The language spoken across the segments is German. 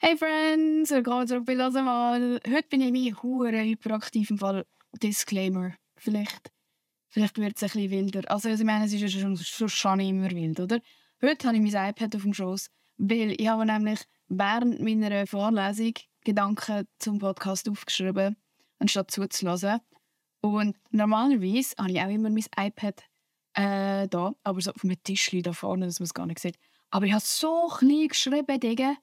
Hey Friends, willkommen zurück bei «Lass mal». Heute bin ich irgendwie hure hyperaktiv im Fall. Disclaimer. Vielleicht, vielleicht wird es ein bisschen wilder. Also ich meine, es ist schon, schon, immer wild, oder? Heute habe ich mein iPad auf dem Schoß, weil ich habe nämlich während meiner Vorlesung Gedanken zum Podcast aufgeschrieben, anstatt zuzulassen. Und normalerweise habe ich auch immer mein iPad äh, da, aber so auf einem Tisch da vorne, dass man es gar nicht sieht. Aber ich habe so klein geschrieben, Digga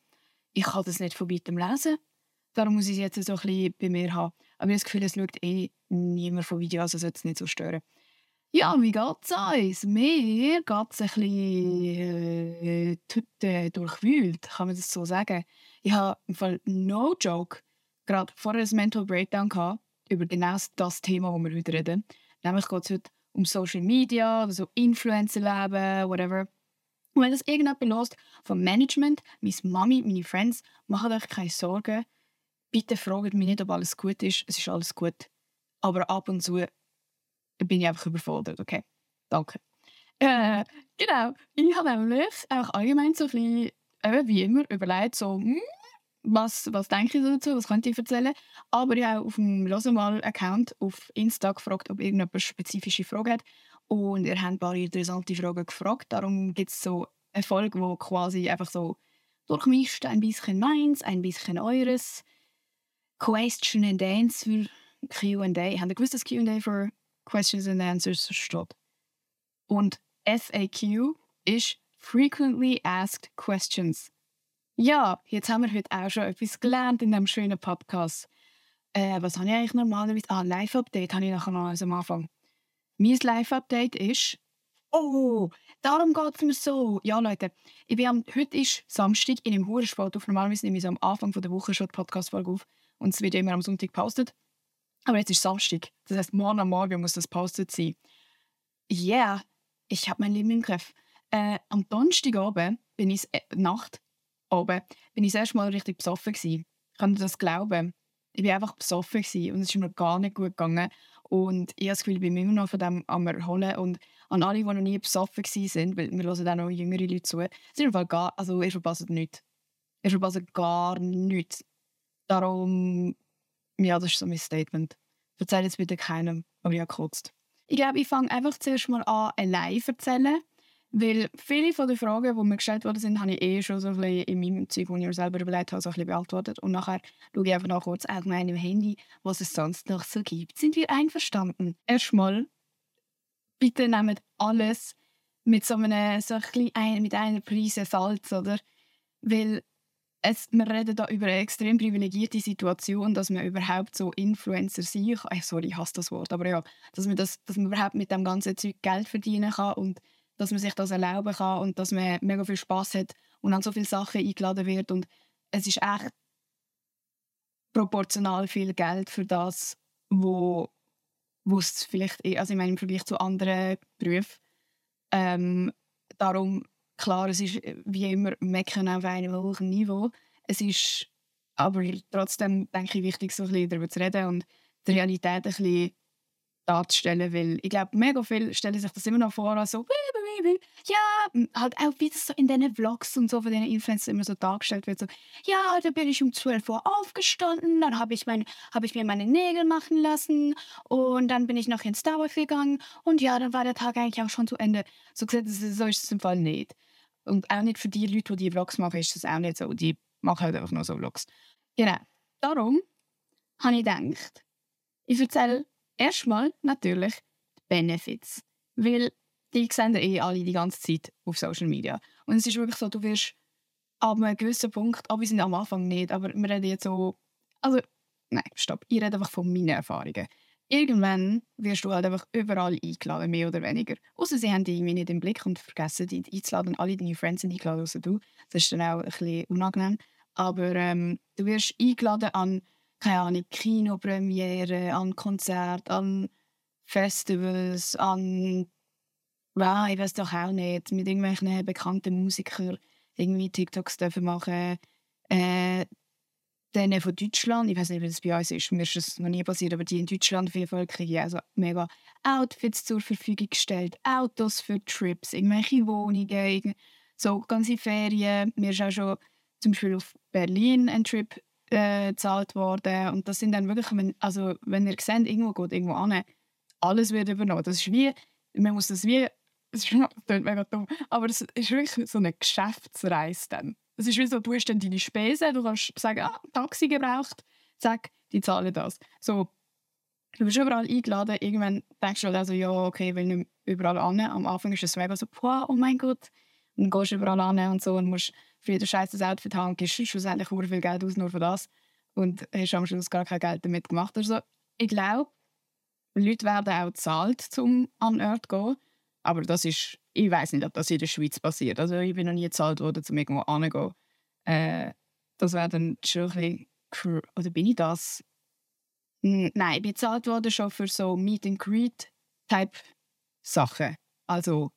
ich kann das nicht von weitem lesen. Darum muss ich es jetzt so ein bisschen bei mir haben. Aber ich habe das Gefühl, es schaut eh niemand von Video, also sollte es nicht so stören. Ja, wie geht es uns? Mir es ein bisschen äh, durchwühlt, kann man das so sagen. Ich habe im Fall no joke gerade vorher ein Mental Breakdown gehabt, über genau das Thema, das wir heute reden. Nämlich geht es heute um Social Media oder so Influencer-Leben, whatever. Und wenn das irgendjemand benutzt vom Management, meine Mami, meine Friends, macht euch keine Sorgen. Bitte fragt mich nicht, ob alles gut ist. Es ist alles gut. Aber ab und zu bin ich einfach überfordert, okay? Danke. Äh, genau. Ich habe nämlich auch allgemein so ein bisschen, äh, wie immer, überlegt, so, hm, was, was denke ich dazu, was könnte ich erzählen. Aber ich habe auf dem Losemal-Account auf Insta gefragt, ob irgendjemand spezifische Fragen hat. Und ihr habt ein paar interessante Fragen gefragt. Darum gibt es so eine Folge, wo quasi einfach so durchmischt, ein bisschen meins, ein bisschen eures. Question and Answer, Q&A. Habt ihr gewusst, dass Q&A für Questions and Answers steht? Und FAQ ist Frequently Asked Questions. Ja, jetzt haben wir heute auch schon etwas gelernt in diesem schönen Podcast. Äh, was habe ich eigentlich normalerweise? Ah, Live-Update habe ich nachher noch am Anfang. Mein Live-Update ist. Oh, darum geht es mir so. Ja, Leute, ich bin am, heute ist Samstag in einem Hurensport auf. Normalerweise nehme ich so am Anfang der Woche schon die Podcast-Folge auf und es wird immer am Sonntag gepostet. Aber jetzt ist Samstag. Das heißt, morgen am Morgen muss das postet sein. Ja, yeah, ich habe mein Leben im Griff. Äh, am Donnerstagabend bin ich äh, Nacht oben bin ich das erste Mal richtig besoffen gewesen. Könnt ihr das glauben? Ich war einfach besoffen gewesen und es ist mir gar nicht gut gegangen. Und ich habe das Gefühl, ich bin immer noch von dem am Erholen. Und an alle, die noch nie besoffen waren, weil wir hören auch noch jüngere Leute zu, sind einfach gar, also ihr verpasst nichts. Ihr verpasst gar nichts. Darum, ja, das ist so mein Statement. Erzähl jetzt bitte keinem, aber ich habe gekotzt. Ich glaube, ich fange einfach zuerst mal an, allein zu erzählen. Weil viele von den Fragen, die mir gestellt worden sind, habe ich eh schon so ein bisschen in meinem Zeug, das ich mir selber überlegt habe, so ein bisschen beantwortet. Und nachher schaue ich einfach noch kurz allgemein im Handy, was es sonst noch so gibt. Sind wir einverstanden? Erstmal, bitte nehmt alles mit so einem, so ein ein, mit einer Prise Salz, oder? Weil es, wir reden da über eine extrem privilegierte Situation, dass man überhaupt so Influencer sein kann. Sorry, ich hasse das Wort, aber ja, dass man, das, dass man überhaupt mit dem ganzen Zeug Geld verdienen kann und dass man sich das erlauben kann und dass man mega viel Spaß hat und an so viele Sachen eingeladen wird und es ist echt proportional viel Geld für das, wo wo es vielleicht, also ich meine im Vergleich zu anderen Berufen, ähm, darum klar, es ist wie immer mecken auf einem hohen Niveau. Es ist aber trotzdem denke ich wichtig, so ein bisschen darüber zu reden und die Realität ein bisschen darzustellen, weil ich glaube, mega viele stellen sich das immer noch vor, also ja, halt auch wie das so in diesen Vlogs und so von diesen Influencern immer so dargestellt wird, so, ja, da bin ich um 12 Uhr aufgestanden, dann habe ich, mein, hab ich mir meine Nägel machen lassen und dann bin ich noch ins Starbucks gegangen und ja, dann war der Tag eigentlich auch schon zu Ende. So, gesagt, so ist es im Fall nicht. Und auch nicht für die Leute, die die Vlogs machen, ist das auch nicht so. Die machen halt einfach nur so Vlogs. Genau. Darum habe ich gedacht, ich erzähle erstmal natürlich die Benefits. Weil die sehen eh alle die ganze Zeit auf Social Media. Und es ist wirklich so, du wirst ab einem gewissen Punkt, aber wir sind am Anfang nicht, aber wir reden jetzt so, also, nein, stopp, ich rede einfach von meinen Erfahrungen. Irgendwann wirst du halt einfach überall eingeladen, mehr oder weniger. Außer sie haben dich irgendwie nicht im Blick und vergessen dich einzuladen. Alle deine Friends sind eingeladen, außer du. Das ist dann auch ein bisschen unangenehm. Aber ähm, du wirst eingeladen an keine Ahnung, Kinopremiere, an Konzerte, an Festivals, an wow, ich weiß doch auch nicht, mit irgendwelchen bekannten Musikern irgendwie TikToks dürfen machen. Äh, denen von Deutschland, ich weiß nicht, wie das bei uns ist, mir ist das noch nie passiert, aber die in Deutschland auf jeden Fall kriegen also mega Outfits zur Verfügung gestellt, Autos für Trips, irgendwelche Wohnungen, so ganze Ferien. Mir ist auch schon zum Beispiel auf Berlin ein Trip äh, gezahlt worden. Und das sind dann wirklich, wenn, also wenn ihr seht, irgendwo geht irgendwo an, alles wird übernommen. Das ist wie, man muss das wie, das, klingt mega dumm, aber es ist wirklich so eine Geschäftsreise dann. Es ist wie so, du hast dann deine Spesen, du kannst sagen, ah, Taxi gebraucht, sag, die zahlen das. So, du bist überall eingeladen, irgendwann denkst du halt also, ja, okay, ich will nicht überall an. Am Anfang ist es mega so, wow, oh mein Gott. Dann gehst du überall an und so und musst für jeden Scheiß das Outfit haben und gibst schlussendlich sehr viel Geld aus nur für das und hast am Schluss gar kein Geld damit gemacht. Also, ich glaube, Leute werden auch bezahlt, um an Ort zu gehen. Aber das ist, ich weiß nicht, ob das in der Schweiz passiert. Also ich bin noch nie bezahlt worden, um irgendwo anzugehen. Äh, das wäre dann schon ein bisschen, oder bin ich das? Nein, ich bin bezahlt worden schon für so Meet and Greet Type Sachen. Also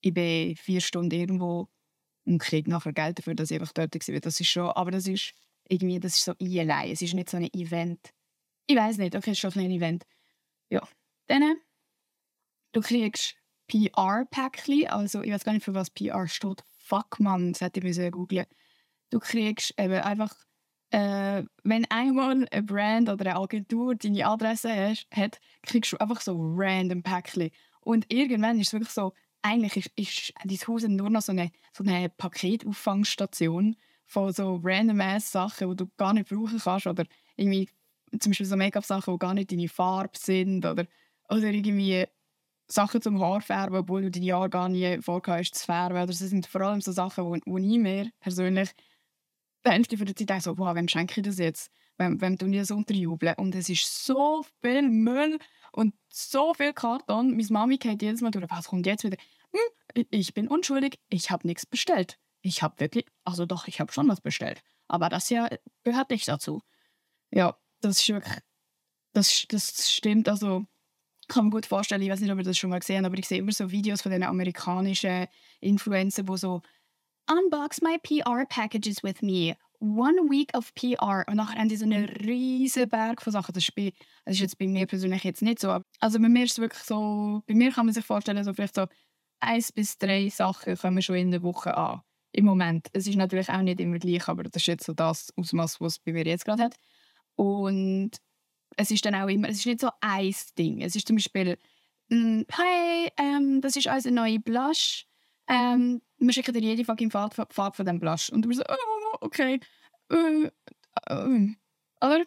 ich bin vier Stunden irgendwo und kriege nachher Geld dafür, dass ich einfach dort war. Das ist schon, aber das ist irgendwie, das ist so allein. Es ist nicht so ein Event. Ich weiß nicht, okay, es ist schon ein Event. Ja, dann du kriegst PR-Päckchen, also ich weiß gar nicht, für was PR steht. Fuck, man, das hätte ich googeln Du kriegst eben einfach, äh, wenn einmal eine Brand oder eine Agentur deine Adresse hat, kriegst du einfach so random Päckchen. Und irgendwann ist es wirklich so, eigentlich ist, ist dein Haus nur noch so eine, so eine Paketauffangstation von so random ass Sachen, die du gar nicht brauchen kannst. Oder irgendwie zum Beispiel so Make-up-Sachen, die gar nicht deine Farbe sind. Oder, oder irgendwie Sachen zum Haarfärben, obwohl du deine Haare gar nie vorgehabt zu färben. Das sind vor allem so Sachen, wo, wo ich mir persönlich die Hälfte der Zeit denke, so, wow, wem schenke ich das jetzt? Wem, wem tun ich das unterjubeln? Und es ist so viel Müll und so viel Karton. Meine Mami geht jedes Mal durch, was kommt jetzt wieder? Hm, ich bin unschuldig, ich habe nichts bestellt. Ich habe wirklich, also doch, ich habe schon was bestellt. Aber das hier gehört nicht dazu. Ja, das ist wirklich, das, das stimmt, also kann mir gut vorstellen, ich weiß nicht, ob ihr das schon mal gesehen habt, aber ich sehe immer so Videos von den amerikanischen Influencern, wo so Unbox my PR packages with me. One week of PR. Und nachher haben die so einen riesen Berg von Sachen. Das ist, bei, das ist jetzt bei mir persönlich jetzt nicht so. Also bei mir ist es wirklich so, bei mir kann man sich vorstellen, so vielleicht so eins bis drei Sachen kommen schon in der Woche an. Im Moment. Es ist natürlich auch nicht immer gleich, aber das ist jetzt so das Ausmaß, was es bei mir jetzt gerade hat. Und es ist dann auch immer, es ist nicht so ein Ding. Es ist zum Beispiel, mm, hey, ähm, das ist unser neuer Blush. Ähm, wir schicken dir jede fucking Farbe, Farbe von diesem Blush. Und du bist so, oh, okay. Äh, äh, oder?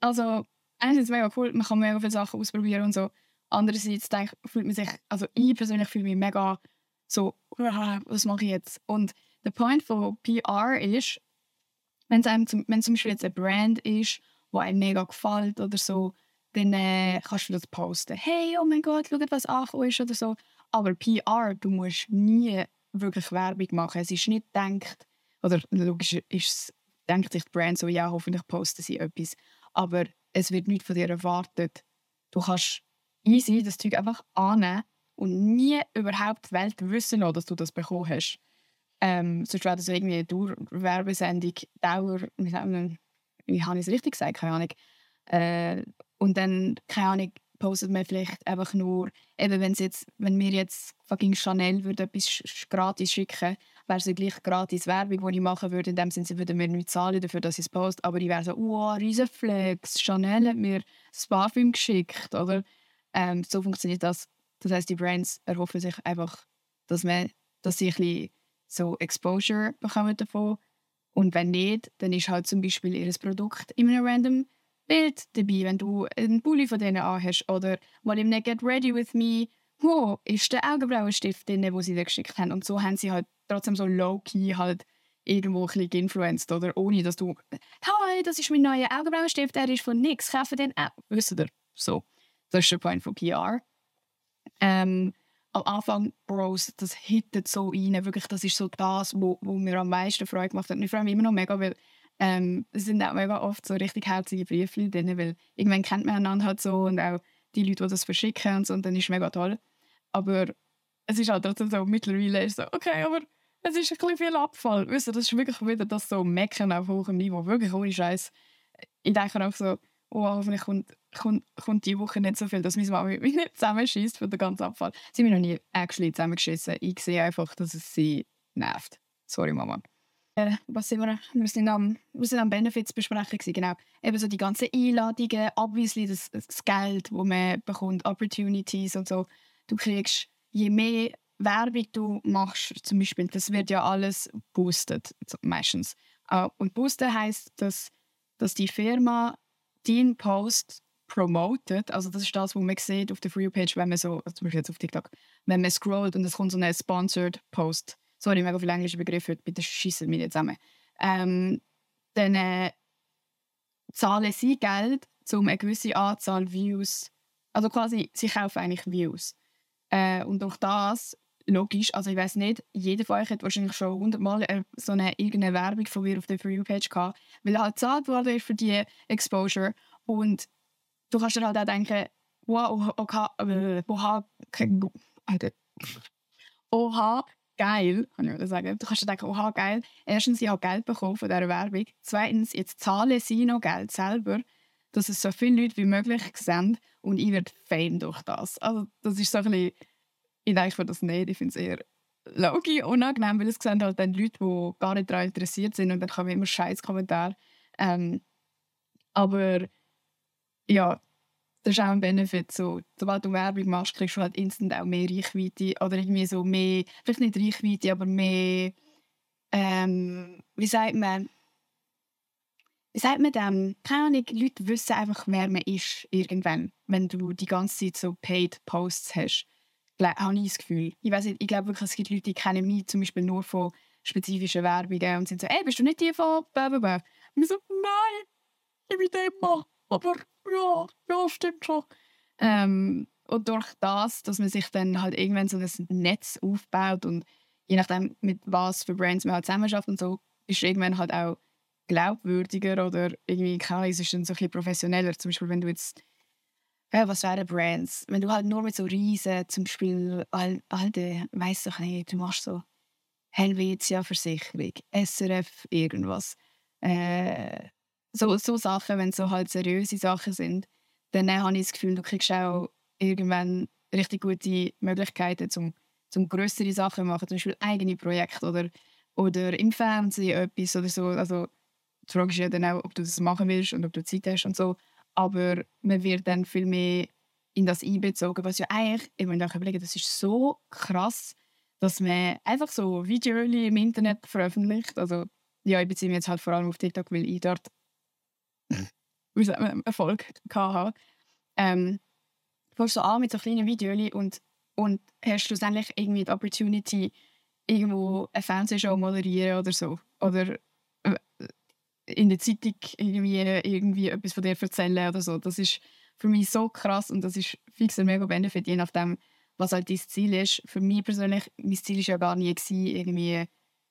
Also, einerseits mega cool, man kann mega viele Sachen ausprobieren und so. Andererseits denke, fühlt man sich, also ich persönlich fühle mich mega so, was mache ich jetzt? Und der Point von PR ist, wenn es zum, zum Beispiel jetzt eine Brand ist wo einem mega gefällt oder so, dann äh, kannst du das posten. Hey, oh mein Gott, schau, was angekommen ist oder so. Aber PR, du musst nie wirklich Werbung machen. Es ist nicht denkt, oder logisch ist denkt sich die Brand so, ja, hoffentlich posten sie etwas. Aber es wird nicht von dir erwartet. Du kannst easy das Zeug einfach annehmen und nie überhaupt die Welt wissen lassen, dass du das bekommen hast. Ähm, sonst wäre das irgendwie eine Werbesendung, Dauer, wie sagt wie habe ich es richtig gesagt, keine Ahnung. Äh, und dann, keine Ahnung, postet man vielleicht einfach nur, eben wenn jetzt, wenn wir jetzt fucking Chanel würde etwas gratis schicken, wäre es ja gleich gratis Werbung, die ich machen würde. In dem Sinne, sie würden mir nicht zahlen dafür, dass ich es poste. Aber ich wäre so, wow, riesen Flex, Chanel hat mir das Parfüm geschickt, oder? Ähm, so funktioniert das. Das heißt, die Brands erhoffen sich einfach, dass, man, dass sie ein bisschen so Exposure bekommen davon und wenn nicht, dann ist halt zum Beispiel ihr Produkt in einem random Bild dabei, wenn du einen Pulli von denen anhast. Oder mal im Get Ready With Me, wo ist der Augenbrauenstift drin, den sie dir geschickt haben. Und so haben sie halt trotzdem so low-key halt irgendwo ein bisschen geinfluenced, oder? Ohne, dass du «Hi, das ist mein neuer Augenbrauenstift, der ist von nix, kaufe den auch.» Wisst ihr? So. Das ist der Point von PR. Ähm, am Anfang, Bros, das hittet so rein. Wirklich, das ist so das, wo, wo mir am meisten Freude gemacht hat. Und ich freue mich immer noch mega, weil ähm, es sind auch mega oft so richtig herzige Briefe drin, weil irgendwann kennt man einander halt so und auch die Leute, die das verschicken und so, und dann ist es mega toll. Aber es ist halt trotzdem so, mittlerweile ist so, okay, aber es ist ein bisschen viel Abfall. Weißt du, das ist wirklich wieder das so Mecken auf hohem Niveau, wirklich ohne Scheiß. Ich denke auch so, oh, hoffentlich kommt, kommt, kommt die Woche nicht so viel, dass meine Mama mich nicht zusammenschießt für den ganzen Abfall. Sie haben mich noch nie actually zusammengeschissen. Ich sehe einfach, dass es sie nervt. Sorry, Mama. Äh, was sind wir? Wir sind am, wir sind am Benefits besprechen genau. Eben so die ganzen Einladungen, obviously das, das Geld, das man bekommt, Opportunities und so. Du kriegst, je mehr Werbung du machst, zum Beispiel, das wird ja alles boosted, meistens. Uh, und boosten heißt, dass, dass die Firma deinen Post promoted. Also das ist das, was man sieht auf der For You-Page, wenn man so, also zum Beispiel jetzt auf TikTok, wenn man scrollt und es kommt so ein Sponsored Post. Sorry, mega viele englische Begriffe, bitte schießen wir nicht zusammen. Ähm, dann äh, zahlen sie Geld, um eine gewisse Anzahl Views, also quasi, sie kaufen eigentlich Views. Äh, und durch das, logisch, also ich weiß nicht, jeder von euch hat wahrscheinlich schon hundertmal äh, so eine irgendeine Werbung von mir auf der For You-Page gehabt, weil halt gezahlt wurde für die Exposure und du kannst dir halt auch denken, wow, okay, äh, oha, Alter. oha, geil, kann ich sagen. Du kannst dir denken, oha, geil. Erstens, ich habe Geld bekommen von dieser Werbung. Zweitens, jetzt zahlen sie noch Geld selber, dass es so viele Leute wie möglich sehen und ich werde Fame durch das. Also das ist so ein bisschen, ich denke mir das nicht, ich finde es eher logisch unangenehm, weil es sehen halt dann Leute, die gar nicht daran interessiert sind und dann kommen immer scheiß Kommentare. Ähm, aber ja, das ist auch ein Benefit. So, sobald du Werbung machst, kriegst du halt instant auch mehr Reichweite oder irgendwie so mehr, vielleicht nicht Reichweite, aber mehr, ähm, wie sagt man, wie sagt man dem? Keine Ahnung, Leute wissen einfach, wer man ist irgendwann, wenn du die ganze Zeit so Paid Posts hast. Habe ich das Gefühl. Ich weiß ich glaube wirklich, es gibt Leute, die kennen mich zum Beispiel nur von spezifischen Werbungen und sind so, ey, bist du nicht die von Blablabla? Und ich so, nein, ich bin Mann aber ja, ja, stimmt schon. Ähm, und durch das, dass man sich dann halt irgendwann so ein Netz aufbaut und je nachdem, mit was für Brands man halt zusammenarbeitet und so, ist irgendwann halt auch glaubwürdiger oder irgendwie, keine Ahnung, es ist dann so ein bisschen professioneller. Zum Beispiel, wenn du jetzt, ja, was wären Brands? Wenn du halt nur mit so Riesen, zum Beispiel, alte, weißt du nicht, du machst so Helvetia-Versicherung, SRF, irgendwas. Äh, so, so Sachen, wenn es so halt seriöse Sachen sind, dann habe ich das Gefühl, du kriegst auch irgendwann richtig gute Möglichkeiten, zum, zum größere Sachen zu machen, zum Beispiel eigene Projekte oder, oder im Fernsehen etwas oder so. Also die Frage ist ja dann auch, ob du das machen willst und ob du Zeit hast und so. Aber man wird dann viel mehr in das einbezogen, was ja eigentlich, ich muss überlegen, das ist so krass, dass man einfach so Videos im Internet veröffentlicht. Also ja, ich beziehe mich jetzt halt vor allem auf TikTok, weil ich dort Erfolg gehabt ähm, fängst du an mit so kleinen Videos und, und hast schlussendlich irgendwie die Opportunity, irgendwo eine Fernsehshow moderieren oder so. Oder in der Zeitung irgendwie, irgendwie etwas von dir erzählen oder so. Das ist für mich so krass und das ist fix ein mega Benefit, je nachdem, was halt dein Ziel ist. Für mich persönlich, mein Ziel war ja gar nie, gewesen, irgendwie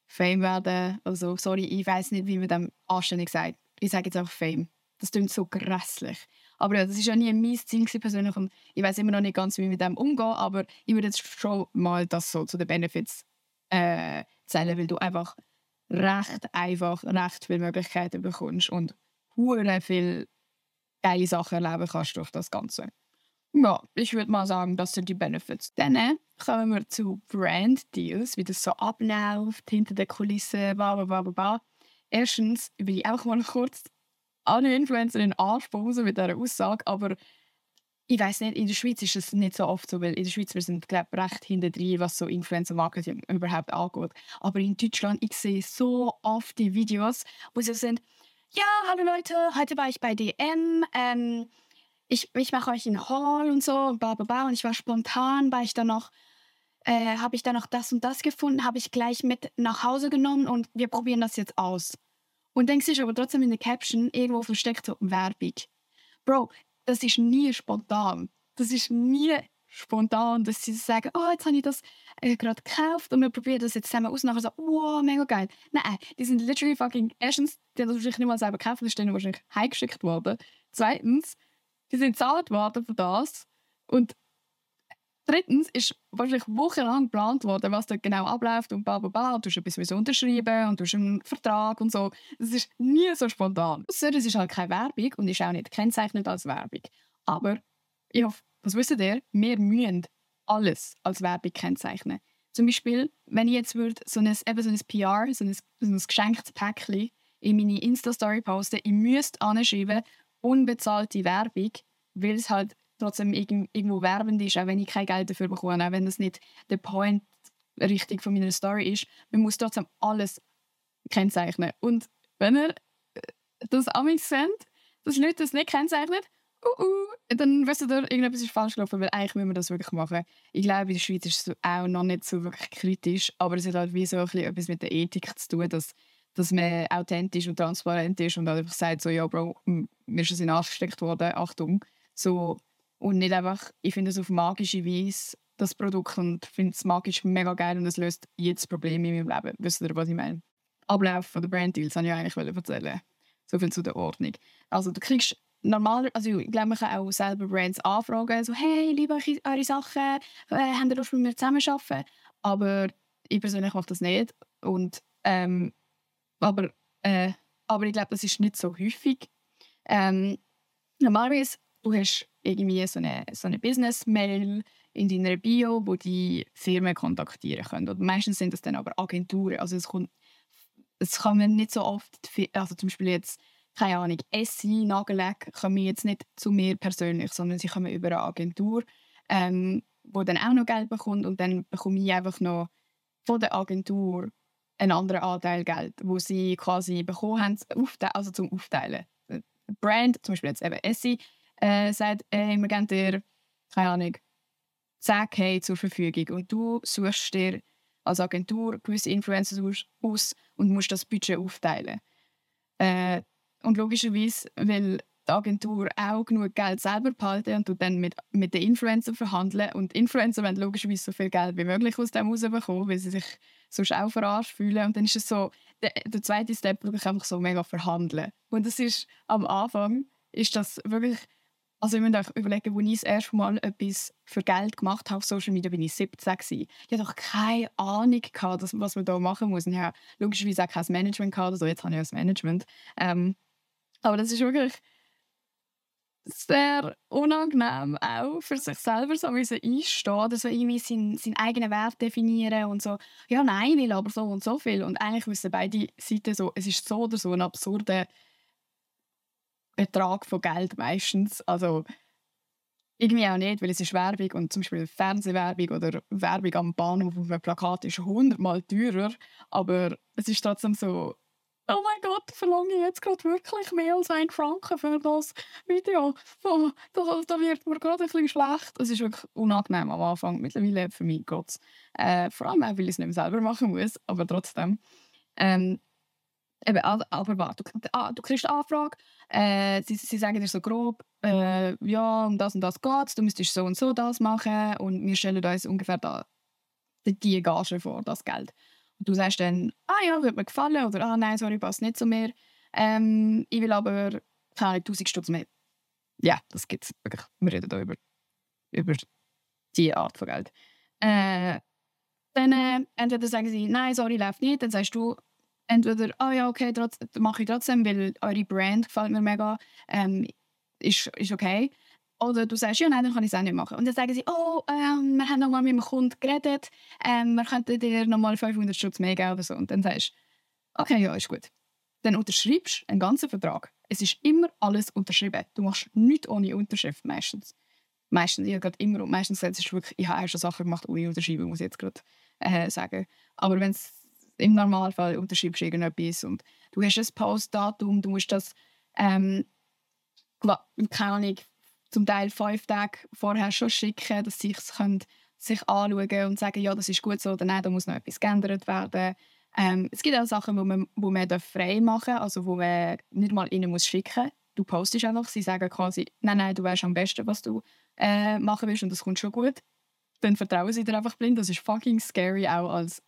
Fame werden. Also, sorry, ich weiß nicht, wie man dem anständig sagt ich sage jetzt auch Fame. Das klingt so grässlich. Aber ja, das ist ja nie mein Ziel persönlich und ich weiß immer noch nicht ganz, wie ich mit dem umgehe, aber ich würde jetzt schon mal das so zu den Benefits äh, zählen, weil du einfach recht einfach recht viele Möglichkeiten bekommst und hure viel geile Sachen erleben kannst durch das Ganze. Ja, ich würde mal sagen, das sind die Benefits. Dann kommen wir zu Brand Deals, wie das so abläuft, hinter den Kulissen, bla bla bla bla. Erstens will ich auch mal kurz alle Influencer in den Arsch mit dieser Aussage, aber ich weiß nicht, in der Schweiz ist es nicht so oft so, weil in der Schweiz wir sind glaube recht hinter drin, was so Influencer-Marketing überhaupt angeht. Aber in Deutschland, ich sehe so oft die Videos, wo sie sind, ja, hallo Leute, heute war ich bei DM, ähm, ich, ich mache euch einen Haul und so, und bla bla bla, und ich war spontan, war ich dann noch äh, habe ich dann noch das und das gefunden, habe ich gleich mit nach Hause genommen und wir probieren das jetzt aus. Und denkst du aber trotzdem in der Caption irgendwo versteckt so Werbung. Bro, das ist nie spontan. Das ist nie spontan, dass sie sagen, oh, jetzt habe ich das äh, gerade gekauft und wir probieren das jetzt zusammen aus und nachher so, wow, mega geil. Nein, die sind literally fucking, erstens, die haben das wahrscheinlich nicht mal selber gekauft, das ist denen wahrscheinlich heimgeschickt worden. Zweitens, die sind bezahlt worden für das und Drittens ist wahrscheinlich wochenlang geplant worden, was dort genau abläuft und bla bla bla. Du hast etwas unterschreiben und du hast einen Vertrag und so. Das ist nie so spontan. Ausser es ist halt keine Werbung und ist auch nicht gekennzeichnet als Werbung. Aber ich hoffe, das wisst ihr, wir müssen alles als Werbung kennzeichnen. Zum Beispiel, wenn ich jetzt würde so ein, eben so ein PR, so ein, so ein geschenktes Päckchen in meine Insta-Story posten, ich müsste anschreiben, unbezahlte Werbung, weil es halt trotzdem irgendwo werbend ist, auch wenn ich kein Geld dafür bekomme, auch wenn das nicht der Point richtig von meiner Story ist. Man muss trotzdem alles kennzeichnen. Und wenn ihr äh, das amigs seht, dass Leute das nicht kennzeichnen, uh, uh, dann wisst ihr, irgendetwas ist falsch gelaufen, weil eigentlich müssen wir das wirklich machen. Ich glaube, in der Schweiz ist es auch noch nicht so wirklich kritisch, aber es hat halt wie so ein bisschen etwas mit der Ethik zu tun, dass, dass man authentisch und transparent ist und einfach sagt so, ja Bro, mir ist es in angesteckt worden, Achtung. So, und nicht einfach, ich finde es auf magische Weise das Produkt und finde es magisch mega geil und es löst jedes Problem in meinem Leben. Wisst ihr, was ich meine? Ablauf von der Brand Deals wollte ich eigentlich erzählen. So viel zu der Ordnung. Also du kriegst normal, also ich glaube, man kann auch selber Brands anfragen, so «Hey, liebe eure Sachen, äh, habt ihr Lust mit mir zusammenarbeiten?» Aber ich persönlich mache das nicht. Und, ähm, aber, äh, aber ich glaube, das ist nicht so häufig. Ähm, normalerweise, du hast irgendwie so eine, so eine Business-Mail in deiner Bio, wo die Firmen kontaktieren können. Und meistens sind das dann aber Agenturen. Also es, kommt, es man nicht so oft, also zum Beispiel jetzt keine Ahnung, Essi, Nagellack kommen jetzt nicht zu mir persönlich, sondern sie kommen über eine Agentur, ähm, wo dann auch noch Geld bekommt und dann bekomme ich einfach noch von der Agentur einen anderen Anteil Geld, wo sie quasi bekommen haben, also zum Aufteilen. Brand, zum Beispiel jetzt eben Essi, äh, sagt, ey, wir geben dir, keine Ahnung, 10k zur Verfügung und du suchst dir als Agentur gewisse Influencer aus und musst das Budget aufteilen. Äh, und logischerweise, weil die Agentur auch genug Geld selber behalten und du dann mit, mit den Influencern verhandeln. Und Influencer wollen logischerweise so viel Geld wie möglich aus dem rausbekommen, weil sie sich sonst auch verarscht fühlen. Und dann ist es so, der, der zweite Step wirklich einfach so mega verhandeln. Und das ist am Anfang, ist das wirklich, also ich muss euch überlegen, als ich das erste Mal etwas für Geld gemacht habe auf Social Media, bin ich 17 gewesen. Ich hatte doch keine Ahnung gehabt, was man da machen muss. Ich habe logischerweise auch kein Management gehabt, also jetzt habe ich ein Management. Ähm, aber das ist wirklich sehr unangenehm, auch für sich selber so einstehen oder so irgendwie seinen, seinen eigenen Wert definieren und so, ja, nein, ich will aber so und so viel. Und eigentlich wissen beide Seiten so, es ist so oder so ein absurder Betrag von Geld meistens. Also irgendwie auch nicht, weil es ist Werbung und zum Beispiel Fernsehwerbung oder Werbung am Bahnhof auf einem Plakat ist hundertmal teurer, aber es ist trotzdem so, oh mein Gott, verlange ich jetzt gerade wirklich mehr als ein Franken für das Video? Oh, da, da wird mir gerade ein bisschen schlecht. Es ist wirklich unangenehm am Anfang. Mittlerweile für mich Gott. Äh, vor allem auch, weil ich es nicht mehr selber machen muss, aber trotzdem. Ähm, eben, aber warte, du, ah, du kriegst eine Anfrage, äh, sie, sie sagen dir so grob, äh, ja, um das und das geht du müsstest so und so das machen und wir stellen uns ungefähr da, die Gage vor, das Geld. Und du sagst dann, ah ja, würde mir gefallen oder ah nein, sorry, passt nicht zu mir. Ähm, ich will aber keine 1000 Stutz mehr. Ja, das gibt es wirklich. Wir reden hier über, über diese Art von Geld. Äh, dann äh, entweder sagen sie, nein, sorry, läuft nicht. Dann sagst du entweder, ah ja, okay, trotz, mache ich trotzdem, weil eure Brand gefällt mir mega. Ähm, ist, ist okay. Oder du sagst, ja, nein, dann kann ich es auch nicht machen. Und dann sagen sie, oh, ähm, wir haben noch mal mit dem Kunden geredet, ähm, wir könnten dir noch mal 500 Schutz mehr geben oder so. Und dann sagst du, okay, ja, ist gut. Dann unterschreibst du einen ganzen Vertrag. Es ist immer alles unterschrieben. Du machst nichts ohne Unterschrift meistens. Meistens, ich gerade immer, meistens ist wirklich, ich habe auch schon Sachen gemacht ohne Unterschreiben, muss ich jetzt gerade äh, sagen. Aber wenn es im Normalfall unterschreibst du irgendetwas und du hast ein Postdatum, du musst das, ähm, keine Ahnung, zum Teil fünf Tage vorher schon schicken, dass sie es sich anschauen und sagen, ja, das ist gut so oder nein, da muss noch etwas geändert werden. Ähm, es gibt auch Sachen, wo man, man frei machen darf, also wo man nicht mal ihnen muss schicken muss. Du postest einfach, sie sagen quasi, nein, nein, du weißt am besten, was du äh, machen willst und das kommt schon gut. Dann vertrauen sie dir einfach blind. Das ist fucking scary, auch als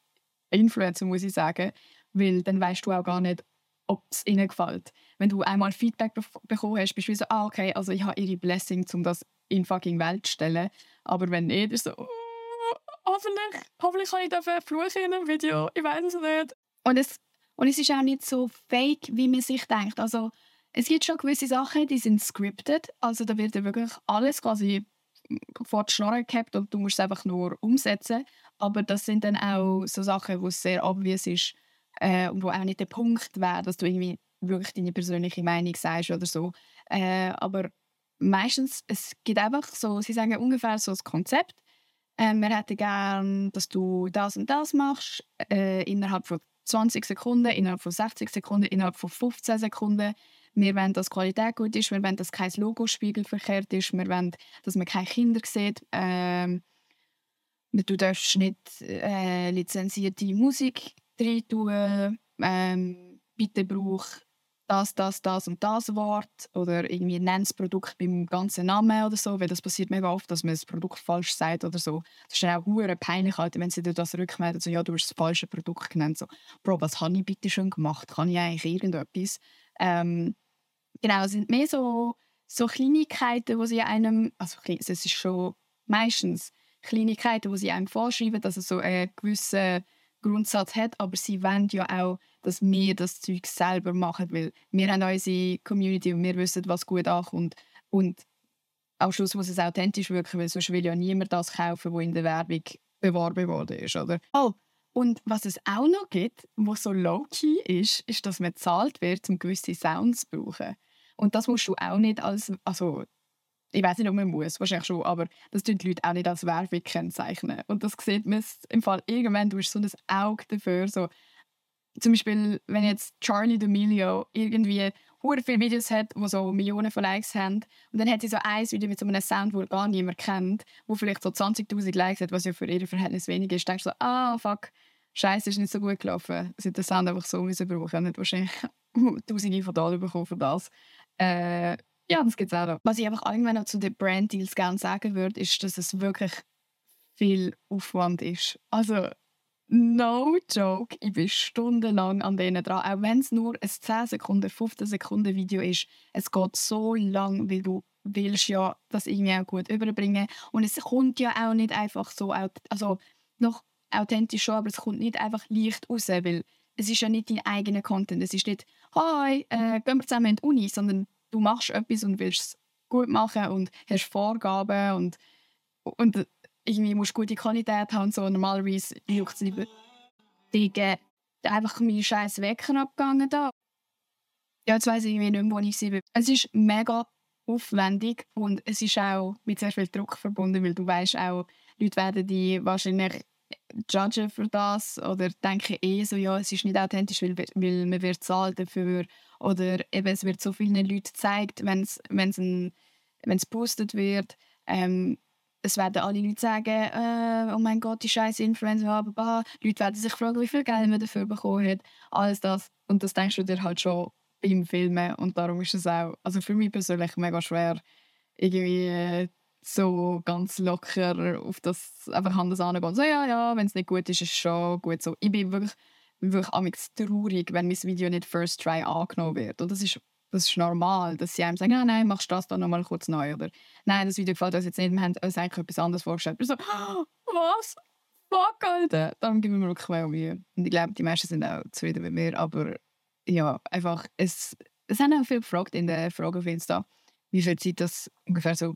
Influencer, muss ich sagen, weil dann weißt du auch gar nicht, ob es ihnen gefällt. Wenn du einmal Feedback be bekommen hast, bist du so, ah, okay, also ich habe ihre Blessing, um das in fucking Welt zu stellen. Aber wenn nicht, ist so, oh, hoffentlich, hoffentlich kann ich dafür fluchen in einem Video. Ich weiß es nicht. Und es, und es ist auch nicht so fake, wie man sich denkt. Also, es gibt schon gewisse Sachen, die sind scripted. Also da wird ja wirklich alles quasi vor die Schnorre gehabt und du musst es einfach nur umsetzen. Aber das sind dann auch so Sachen, wo es sehr obvious ist äh, und wo auch nicht der Punkt wäre, dass du irgendwie wirklich deine persönliche Meinung sagst oder so. Äh, aber meistens, es gibt einfach so, sie sagen ungefähr so das Konzept. Äh, wir hätten gerne, dass du das und das machst, äh, innerhalb von 20 Sekunden, innerhalb von 60 Sekunden, innerhalb von 15 Sekunden. Wir wollen, dass die Qualität gut ist, wir wollen, dass kein Logospiegel verkehrt ist, wir wollen, dass man keine Kinder sieht. Ähm, du darfst nicht äh, lizenzierte Musik rein tun. Ähm, bitte brauch das, das, das und das Wort oder irgendwie nenn das Produkt beim ganzen Namen oder so, weil das passiert mega oft, dass man das Produkt falsch sagt oder so. Das ist dann auch hure peinlich, halt, wenn sie dir das rückmelden, so, ja, du hast das falsche Produkt genannt. So, Bro, was habe ich bitte schon gemacht? Kann ich eigentlich irgendetwas? Ähm, genau, es sind mehr so, so Kleinigkeiten, wo sie einem, also es ist schon meistens Kleinigkeiten, wo sie einem vorschreiben, dass es so einen gewissen Grundsatz hat, aber sie wollen ja auch, dass wir das Zeug selber machen, weil wir haben unsere Community und wir wissen, was gut ankommt und am Schluss muss es authentisch wirken, weil sonst will ja niemand das kaufen, was in der Werbung beworben worden ist, oder? Oh, und was es auch noch gibt, was so low-key ist, ist, dass man bezahlt wird, um gewisse Sounds zu brauchen. Und das musst du auch nicht als, also ich weiß nicht, ob man muss, wahrscheinlich schon, aber das tun die Leute auch nicht als Werbung kennzeichnen. Und das sieht man im Fall irgendwann, du hast so ein Auge dafür, so zum Beispiel, wenn jetzt Charlie D'Amelio irgendwie hure viele Videos hat, die so Millionen von Likes haben und dann hat sie so ein Video mit so einem Sound, wo gar niemand kennt, wo vielleicht so 20'000 Likes hat, was ja für ihr Verhältnis wenig ist, denkst du so, ah, fuck, Scheiße, ist nicht so gut gelaufen. Sie hat den Sound einfach so müssen brauchen, nicht wahrscheinlich Tausende von Dollar bekommen für das. Äh, ja, das gibt es auch noch. Was ich einfach allgemein noch zu den Brand-Deals gerne sagen würde, ist, dass es wirklich viel Aufwand ist. Also, no joke, ich bin stundenlang an denen dran. Auch wenn es nur ein 10 Sekunden, 15 Sekunden Video ist, es geht so lang, weil du willst ja das irgendwie auch gut überbringen. Und es kommt ja auch nicht einfach so, also noch authentisch schon, aber es kommt nicht einfach leicht raus, weil es ist ja nicht dein eigener Content. Es ist nicht, hi, äh, gehen wir zusammen in die Uni, sondern du machst etwas und willst es gut machen und hast Vorgaben und, und irgendwie musst du gute Qualität haben und so. Normalerweise juckt es lieber. Die einfach meine scheiß Wecker abgegangen da. Ja, jetzt weiss ich irgendwie nicht mehr, wo ich sie Es ist mega aufwendig und es ist auch mit sehr viel Druck verbunden, weil du weißt auch, Leute werden die wahrscheinlich judgen für das oder denken eh so, ja, es ist nicht authentisch, weil, weil man wird zahlt dafür oder eben es wird so vielen Leuten gezeigt, wenn es wenn es postet wird. Ähm, es werden alle Leute sagen, äh, oh mein Gott, die scheiß Influencer, bla, bla. Leute werden sich fragen, wie viel Geld man dafür bekommen hat. Alles das. Und das denkst du dir halt schon beim Filmen. Und darum ist es auch, also für mich persönlich mega schwer, irgendwie äh, so ganz locker auf das einfach anders angehen. So, ja, ja, wenn es nicht gut ist, ist es schon gut so. Ich bin wirklich, wirklich traurig, wenn mein Video nicht First Try angenommen wird. Und das ist, das ist normal, dass sie einem sagen, ah, nein, machst du das dann nochmal kurz neu. Oder nein, das Video gefällt uns jetzt nicht, wir haben uns eigentlich etwas anderes vorgestellt. Ich so, was? Fuck, Alter. Dann geben wir wirklich mehr Mühe. Und ich glaube, die meisten sind auch zufrieden mit mir. Aber ja, einfach, es, es haben auch viele gefragt in der Frage auf Insta, wie viel Zeit das ungefähr so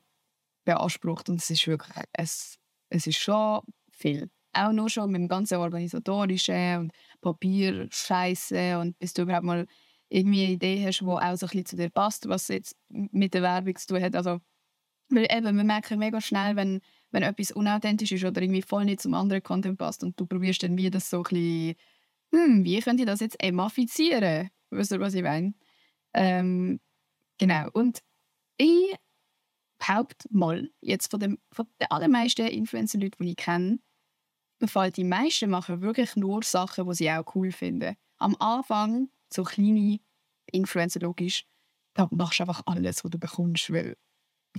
beansprucht und es ist wirklich, es, es ist schon viel. Auch nur schon mit dem ganzen Organisatorischen und Papier, Scheiße und bis du überhaupt mal irgendwie eine Idee hast, die auch so ein bisschen zu dir passt, was jetzt mit der Werbung zu tun hat. Also, weil eben, wir merken mega schnell, wenn, wenn etwas unauthentisch ist oder irgendwie voll nicht zum anderen Content passt und du probierst dann wie das so ein bisschen, hm, wie könnte ich das jetzt emafizieren? Weißt du, was ich meine? Ähm, genau. Und ich behaupte mal, jetzt von, dem, von den allermeisten Influencer-Leuten, die ich kenne, gefällt die meisten machen wirklich nur Sachen, die sie auch cool finden. Am Anfang, so kleine Influencer logisch, da machst du einfach alles, was du bekommst, weil,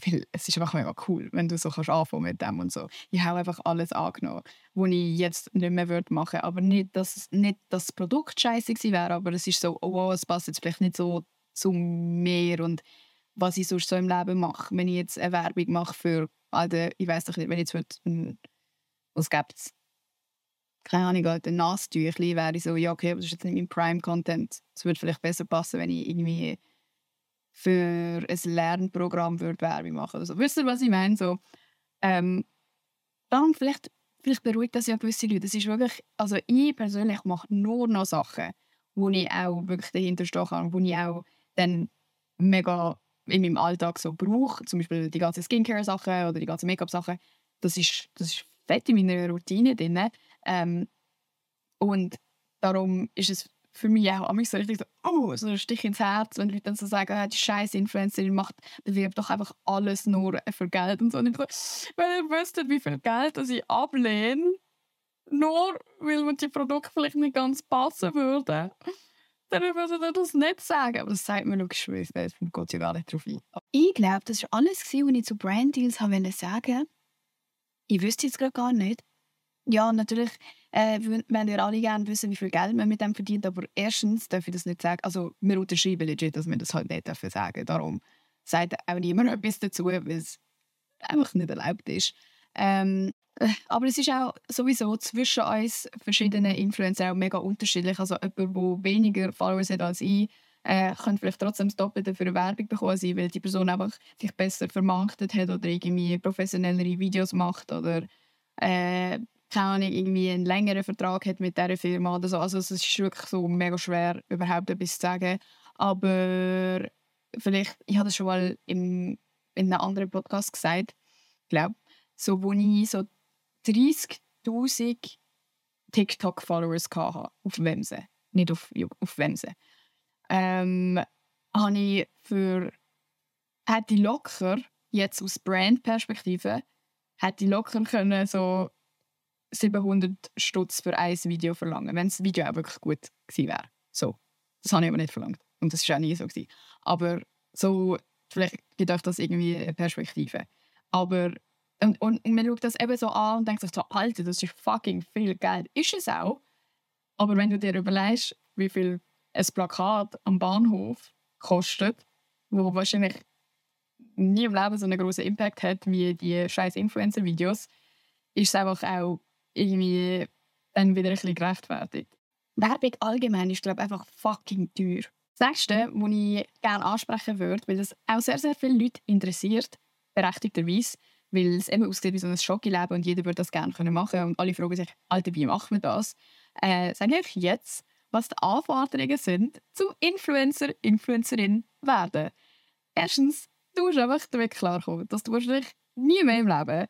weil es ist einfach mega cool, wenn du so kannst anfangen mit dem und so. Ich habe einfach alles angenommen, was ich jetzt nicht mehr würde machen würde. Aber nicht, dass nicht das Produkt scheiße gewesen wäre, aber es ist so, oh, es passt jetzt vielleicht nicht so zu mir und was ich sonst so im Leben mache. Wenn ich jetzt eine Werbung mache für alte, ich weiß doch nicht, wenn ich jetzt ein, was gibt es? Keine Ahnung, ein Nasstüchli wäre ich so, ja okay, aber das ist jetzt nicht mein Prime-Content. Es würde vielleicht besser passen, wenn ich irgendwie für ein Lernprogramm würde Werbung machen oder so. Wisst ihr, was ich meine? So, ähm, dann vielleicht vielleicht beruhigt das ja gewisse Leute. Es ist wirklich, also ich persönlich mache nur noch Sachen, wo ich auch wirklich dahinter stehen kann, wo ich auch dann mega in meinem Alltag so brauche. Zum Beispiel die ganzen Skincare-Sachen oder die ganzen Make-up-Sachen. Das ist, das ist fett in meiner Routine drin. Ähm, und darum ist es für mich auch an mich so richtig so, oh, so ein Stich ins Herz, wenn Leute dann so sagen, ah, die scheiß Influencerin macht, bewirbt doch einfach alles nur für Geld und so. Und ich so, wenn ihr wüsstet, wie viel Geld ich ablehne, nur weil mir die Produkte vielleicht nicht ganz passen würden, dann würde ich das nicht sagen. Aber das sagt mir logischerweise, es geht ja gar nicht drauf ein. Ich glaube, das war alles, was ich zu Brand Deals sagen wollte. Ich wüsste jetzt gerade gar nicht. Ja, natürlich äh, wir alle gerne wissen, wie viel Geld man mit dem verdient, aber erstens darf ich das nicht sagen. Also wir unterschreiben legit, dass wir das halt nicht dürfen sagen. Darum sagt auch niemand etwas dazu, weil es einfach nicht erlaubt ist. Ähm, äh, aber es ist auch sowieso zwischen uns verschiedenen Influencer auch mega unterschiedlich. Also jemand, der weniger Followers hat als ich, äh, könnte vielleicht trotzdem das Doppelte für eine Werbung bekommen sein, weil die Person einfach sich besser vermarktet hat oder irgendwie professionellere Videos macht oder äh, keine Ahnung, irgendwie einen längeren Vertrag hat mit dieser Firma oder so. Also es ist wirklich so mega schwer, überhaupt etwas zu sagen. Aber vielleicht, ich habe das schon mal im, in einem anderen Podcast gesagt, glaube so wo ich so 30'000 TikTok-Followers hatte auf Wemse, nicht auf, auf Wemse, ähm, habe ich für hätte locker, jetzt aus Brand-Perspektive, hätte locker können so 700 Stutz für ein Video verlangen, wenn das Video auch wirklich gut gewesen wäre. So. Das habe ich aber nicht verlangt. Und das war auch nie so. Gewesen. Aber so, vielleicht gibt euch das irgendwie eine Perspektive. Aber, und, und man schaut das eben so an und denkt sich so, Alter, das ist fucking viel Geld. Ist es auch. Aber wenn du dir überlegst, wie viel ein Plakat am Bahnhof kostet, wo wahrscheinlich nie im Leben so einen großen Impact hat wie die scheiß Influencer-Videos, ist es einfach auch irgendwie dann wieder ein bisschen gerechtfertigt. Werbung allgemein ist, glaube ich, einfach fucking teuer. Das nächste, was ich gerne ansprechen würde, weil es auch sehr, sehr viele Leute interessiert, berechtigterweise, weil es eben aussieht wie so ein Schockeleben und jeder würde das gerne machen können und alle fragen sich, Alter, wie machen wir das? Äh, sage ich jetzt, was die Anforderungen sind, zum Influencer, Influencerin werden. Erstens, du musst einfach damit klarkommen, dass du wahrscheinlich nie mehr im Leben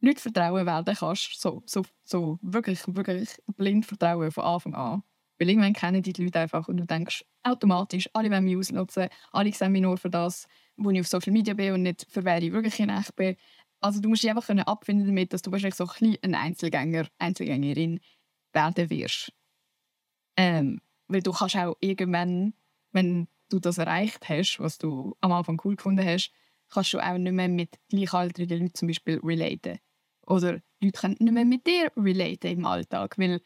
nicht vertrauen werden kannst, so, so, so wirklich, wirklich blind vertrauen von Anfang an. Weil irgendwann kennen die Leute einfach und du denkst automatisch, alle wollen mich ausnutzen, alle sehen mich nur für das, wo ich auf Social Media bin und nicht für wer ich wirklich in echt bin. Also du musst dich einfach können abfinden damit, dass du wahrscheinlich so ein, ein Einzelgänger, Einzelgängerin werden wirst. Ähm, weil du kannst auch irgendwann, wenn du das erreicht hast, was du am Anfang cool gefunden hast, kannst du auch nicht mehr mit gleichaltrigen Leuten zum Beispiel relaten. Oder Leute können nicht mehr mit dir relaten im Alltag. Weil,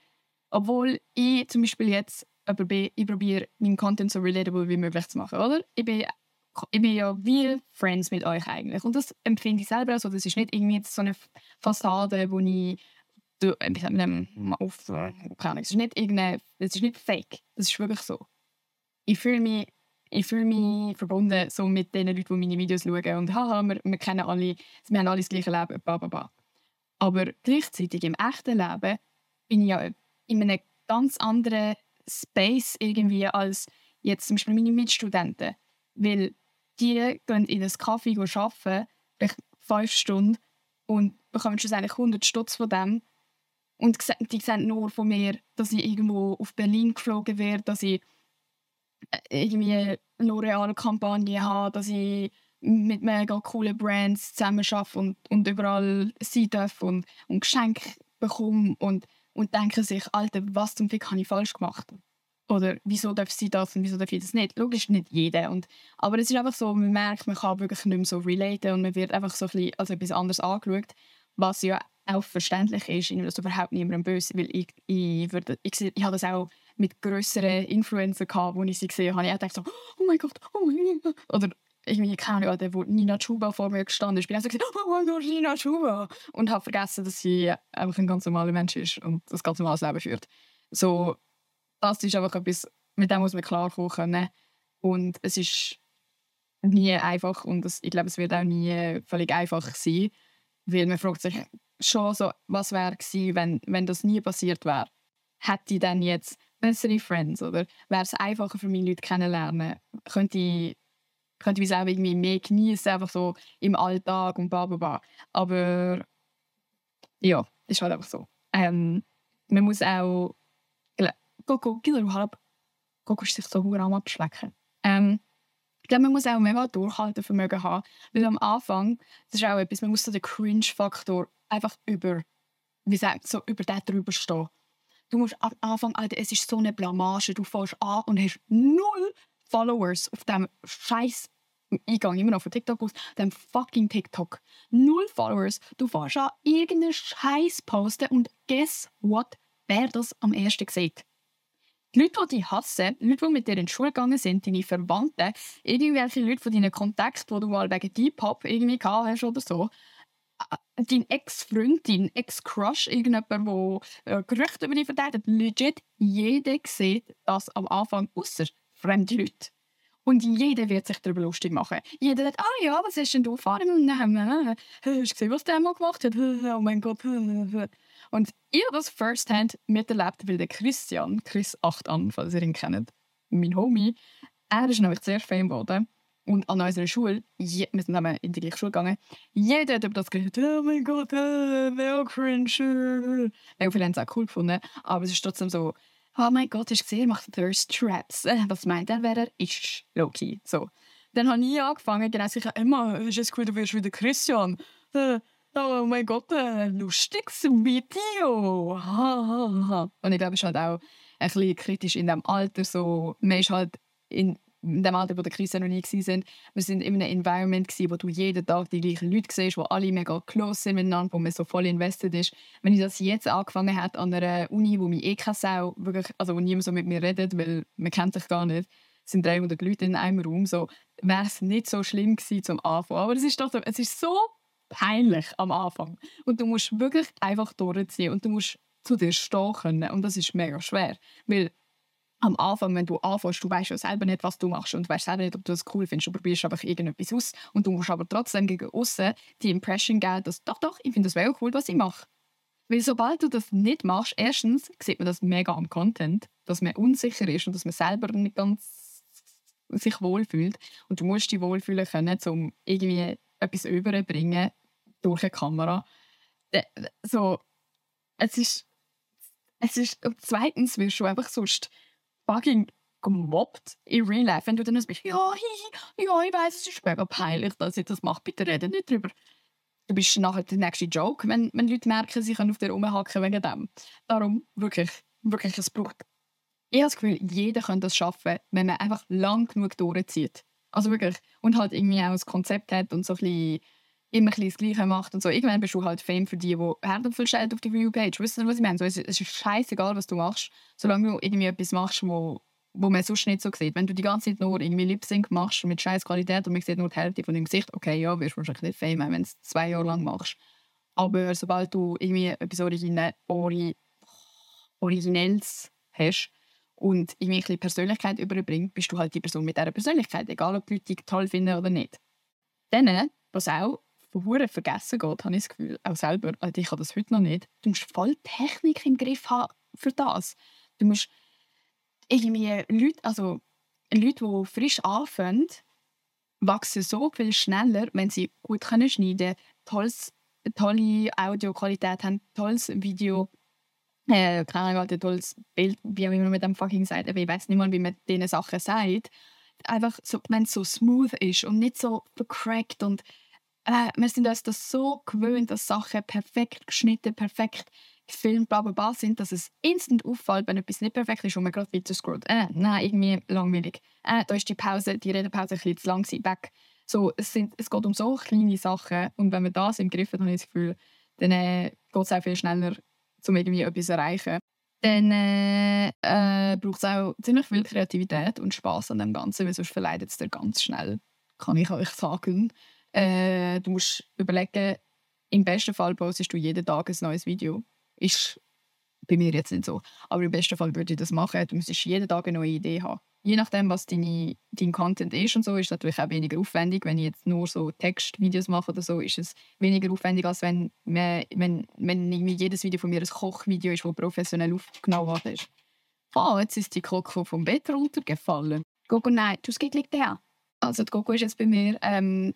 obwohl ich zum Beispiel jetzt bin, ich probiere, meinen Content so relatable wie möglich zu machen, oder? Ich bin, ich bin ja wie Friends mit euch eigentlich. Und das empfinde ich selber so. Das ist nicht irgendwie so eine Fassade, wo ich du, mit einem auf, keine es ist nicht irgendeine, es ist nicht fake. Das ist wirklich so. Ich fühle mich ich mich verbunden so mit den Leuten, die meine Videos schauen und haha, wir, wir kennen alle, wir haben alle das gleiche Leben, bla bla bla. Aber gleichzeitig im echten Leben bin ich ja in einem ganz anderen Space irgendwie als jetzt zum Beispiel meine Mitstudenten. Weil die gehen in ein Kaffee arbeiten, vielleicht fünf Stunden, und bekommen schlussendlich 100 Stutz von dem. Und die sehen nur von mir, dass ich irgendwo auf Berlin geflogen werde, dass ich äh, irgendwie eine L'Oreal-Kampagne habe, dass ich mit mega coolen Brands zusammenarbeite und, und überall sein darf und, und Geschenke bekomme und, und denke sich, Alter, was zum Fick habe ich falsch gemacht? Oder wieso darf sie das und wieso darf ich das nicht? Logisch nicht jeder. Und, aber es ist einfach so, man merkt, man kann wirklich nicht mehr so relaten und man wird einfach so ein bisschen als etwas anderes angeschaut, was ja auch verständlich ist, ich will das überhaupt niemandem böse, weil ich, ich, würde, ich, ich, ich habe das auch mit größeren Influencer gehabt, wo ich sie gesehen habe. Ich dachte so, oh mein Gott, oh mein Gott. Oder irgendwie, keine Ahnung, wo Nina Chuba vor mir gestanden ist, ich bin also gesagt, oh mein Gott, Nina Chuba. Und habe vergessen, dass sie einfach ein ganz normaler Mensch ist und das ganz normales Leben führt. So, das ist einfach etwas, mit dem muss man klarkommen können. Und es ist nie einfach und das, ich glaube, es wird auch nie völlig einfach sein. Weil man fragt sich schon so, was wäre gewesen, wenn, wenn das nie passiert wäre. Hätte ich dann jetzt bessere Friends oder wäre es einfacher für meine Leute kennenlernen? Könnte ich, könnte ich selber irgendwie mehr genießen, einfach so im Alltag und bla bla bla. Aber ja, ist halt einfach so. Ähm, man muss auch Gib halb. Ist sich so am abschlecken. Ähm, ich glaube, man muss auch mega Durchhaltevermögen haben, weil am Anfang, das ist auch etwas, man muss so den Cringe-Faktor einfach über, wie sagt so über den drüber stehen. Du musst am Anfang, Alter, es ist so eine Blamage, du fährst an und hast null Followers auf dem scheiß gehe immer noch von TikTok aus, dem fucking TikTok. Null Followers. Du fährst an irgendeinen Scheiß posten und guess what? Wer das am ersten sieht? Die Leute, die dich hassen, Leute, die mit dir in die Schule gegangen sind, deine Verwandten, irgendwelche Leute von deinen Kontakten, die du mal wegen Deep-Hop irgendwie gehabt hast oder so, äh, dein Ex-Freund, dein Ex-Crush, irgendjemand, der äh, Gerüchte über dich verteilt, legit, jeder sieht das am Anfang, außer fremde Leute. Und jeder wird sich darüber lustig machen. Jeder sagt, ah ja, was hast denn du dann, äh, hast du gesehen, was der mal gemacht hat? Oh mein Gott. Und ich habe das firsthand miterlebt, weil der Christian, Chris 8 an, falls ihr ihn kennt, mein Homie, er ist nämlich sehr Fan geworden. Und an unserer Schule, wir sind in die gleiche Schule gegangen, jeder hat über das geredet, oh mein Gott, äh, mega cringe. Mega viele haben es auch cool gefunden, aber es ist trotzdem so, oh mein Gott, hast du gesehen, er macht Thirst Traps. Äh, was meint er, wer er ist? Loki. So. Dann habe ich angefangen, genau sicher, ist es cool, du wirst wieder Christian. Äh, oh mein Gott, ein lustiges Video. Und ich glaube, es ist halt auch ein bisschen kritisch in dem Alter. So, man ist halt in dem Alter, wo der Christian noch nie waren, wir sind in einem Environment gewesen, wo du jeden Tag die gleichen Leute siehst, wo alle mega close sind miteinander, wo man so voll invested ist. Wenn ich das jetzt angefangen hätte an einer Uni, wo mich eh keine Sau, wirklich, also wo niemand so mit mir redet, weil man kennt sich gar nicht, sind 300 Leute in einem Raum, so wäre es nicht so schlimm gewesen zum Anfang. Aber es ist doch, es ist so peinlich am Anfang. Und du musst wirklich einfach durchziehen und du musst zu dir stehen können. Und das ist mega schwer. Weil am Anfang, wenn du anfängst, du weißt ja selber nicht, was du machst und weißt selber nicht, ob du das cool findest. Du probierst einfach irgendetwas aus und du musst aber trotzdem gegen außen die Impression geben, dass doch, doch, ich finde das mega cool, was ich mache. Weil sobald du das nicht machst, erstens sieht man das mega am Content, dass man unsicher ist und dass man selber nicht ganz sich wohlfühlt. Und du musst dich wohlfühlen können, um irgendwie etwas überzubringen durch eine Kamera. So, es ist, es ist, zweitens wirst du einfach sonst fucking gemobbt in Real Life, wenn du dann bist, ja, hi, ja, ich weiß, es ist mega peinlich, dass ich das mache, bitte rede nicht drüber. Du bist nachher der nächste Joke, wenn, wenn Leute merken, sie können auf dir rumhacken wegen dem. Darum wirklich, wirklich, es braucht. Ich habe das Gefühl, jeder könnte das schaffen, wenn man einfach lang genug durchzieht. Also wirklich. Und halt irgendwie auch das Konzept hat und so ein bisschen immer ein das Gleiche macht und so. Irgendwann bist du halt Fame für die, die Herd viel Geld auf die Viewpage. Weißt du, was ich meine? So, es, ist scheißegal, was du machst, solange du irgendwie etwas machst, wo, wo man sonst nicht so sieht. Wenn du die ganze Zeit nur irgendwie Lip Sync machst mit scheiß Qualität und man sieht nur die Hälfte von deinem Gesicht, okay, ja, wirst du wahrscheinlich nicht Fame, wenn du es zwei Jahre lang machst. Aber sobald du irgendwie etwas Origine, Ori, Originelles hast und irgendwie ein Persönlichkeit überbringst, bist du halt die Person mit dieser Persönlichkeit, egal ob die Leute dich toll finden oder nicht. Dann, was auch hure vergessen geht, habe ich das Gefühl, auch selber, also ich habe das heute noch nicht, du musst voll Technik im Griff haben für das. Du musst irgendwie Leute, also Leute, die frisch anfangen, wachsen so viel schneller, wenn sie gut können schneiden können, tolle Audioqualität haben, tolles Video, äh, keine Ahnung, ein tolles Bild, wie man mit dem fucking sagt, ich weiß nicht mal, wie man diese Sachen sagt. Einfach, so, wenn es so smooth ist und nicht so vercrackt und äh, wir sind uns das so gewöhnt, dass Sachen perfekt geschnitten, perfekt gefilmt, bla bla bla sind, dass es instant auffällt, wenn etwas nicht perfekt ist und man gerade weiter scrollt. Äh, nein, irgendwie langweilig. Äh, da ist die Pause, die Redepause ein bisschen zu lang gewesen, weg. So, es, sind, es geht um so kleine Sachen und wenn man das im Griff hat, habe ich das Gefühl, dann äh, geht es auch viel schneller, um irgendwie etwas zu erreichen. Dann äh, äh, braucht es auch ziemlich viel Kreativität und Spaß an dem Ganzen, weil sonst verleidet es dir ganz schnell, kann ich euch sagen. Äh, du musst überlegen, im besten Fall postest du jeden Tag ein neues Video. Ist bei mir jetzt nicht so. Aber im besten Fall würde ich das machen. Du müsstest jeden Tag eine neue Idee haben. Je nachdem, was deine, dein Content ist und so, ist es natürlich auch weniger aufwendig. Wenn ich jetzt nur so Textvideos mache oder so, ist es weniger aufwendig, als wenn, man, wenn, wenn jedes Video von mir ein Kochvideo ist, das professionell aufgenommen worden ist. Ah, jetzt ist die Coco vom Bett runtergefallen. Gogo, nein, du liegt her. Also die Coco ist jetzt bei mir. Ähm,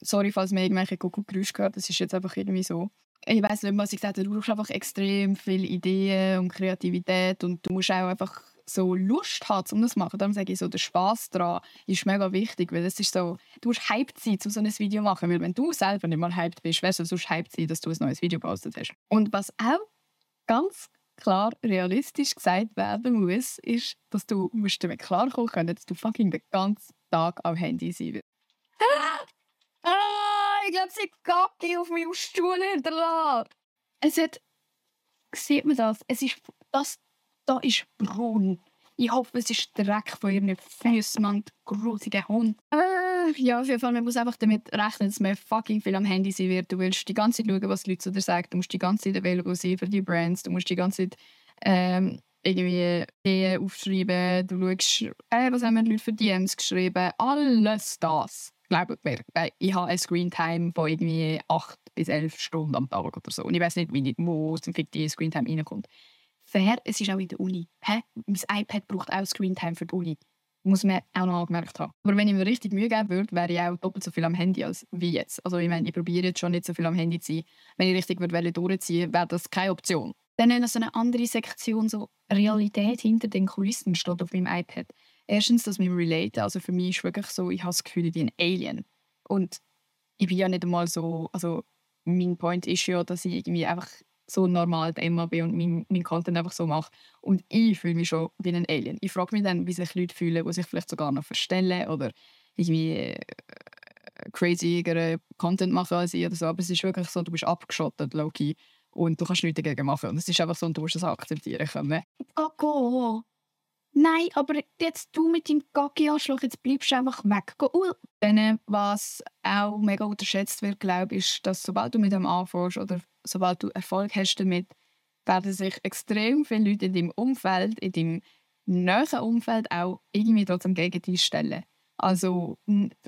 sorry, falls man irgendwelche Coco-Geräusche gehört, das ist jetzt einfach irgendwie so ich weiß nicht, was ich gesagt habe, du brauchst einfach extrem viele Ideen und Kreativität und du musst auch einfach so Lust haben, um das zu machen. Darum sage ich so, der Spaß daran ist mega wichtig, weil es ist so, du musst hyped sein, um so ein Video zu machen, weil wenn du selber nicht mal hyped bist, wärst du sonst hyped sein, dass du ein neues Video gepostet hast. Und was auch ganz klar realistisch gesagt werden muss, ist, dass du musst damit klarkommen können, dass du fucking den ganzen Tag am Handy sein wirst. Ah, ich glaube, sie Gacki auf meinem Stuhl hinterlassen. Es hat, sieht man das? Es ist, das da ist braun. Ich hoffe, es ist Dreck von ihren Füßen, man, grusiger Hund. Äh, ja, auf jeden Fall, man muss einfach damit rechnen, dass man fucking viel am Handy sein wird. Du willst die ganze Zeit schauen, was die Leute zu dir sagen. Du musst die ganze Zeit available sein für die Brands. Du musst die ganze Zeit ähm, irgendwie Ideen aufschreiben. Du schaust, äh, was haben die Leute für DMs geschrieben. Alles das glaube, ich habe eine Screentime von irgendwie 8 bis 11 Stunden am Tag oder so. Und ich weiß nicht, wie wo zum die Screentime reinkommt. Fair, es ist auch in der Uni. Hä? Mein iPad braucht auch Screentime für die Uni. Muss man auch noch angemerkt haben. Aber wenn ich mir richtig Mühe geben würde, wäre ich auch doppelt so viel am Handy als wie jetzt. Also ich meine, ich probiere jetzt schon nicht so viel am Handy zu sein. Wenn ich richtig würde durchziehen wäre das keine Option. Dann noch so eine andere Sektion, so Realität hinter den Kulissen steht auf meinem iPad. Erstens, dass wir relate. Also für mich ist wirklich so, ich habe das Gefühl, ich bin ein Alien. Und ich bin ja nicht einmal so, also mein Point ist ja, dass ich irgendwie einfach so normal Emma bin und mein, mein Content einfach so mache. Und ich fühle mich schon wie ein Alien. Ich frage mich dann, wie sich Leute fühlen, die sich vielleicht sogar noch verstellen oder irgendwie äh, crazy Content machen als ich oder so. Aber es ist wirklich so, du bist abgeschottet, Loki, und du kannst nichts dagegen machen. Und es ist einfach so, und du musst das akzeptieren können. Oh, go. Nein, aber jetzt du mit deinem Gaggi-Anschlag, jetzt bleibst du einfach weg. Dann, was auch mega unterschätzt wird, glaube ich, ist, dass sobald du mit dem anfängst oder sobald du Erfolg hast damit, werden sich extrem viele Leute in deinem Umfeld, in deinem näheren Umfeld auch irgendwie trotzdem gegen dich stellen. Also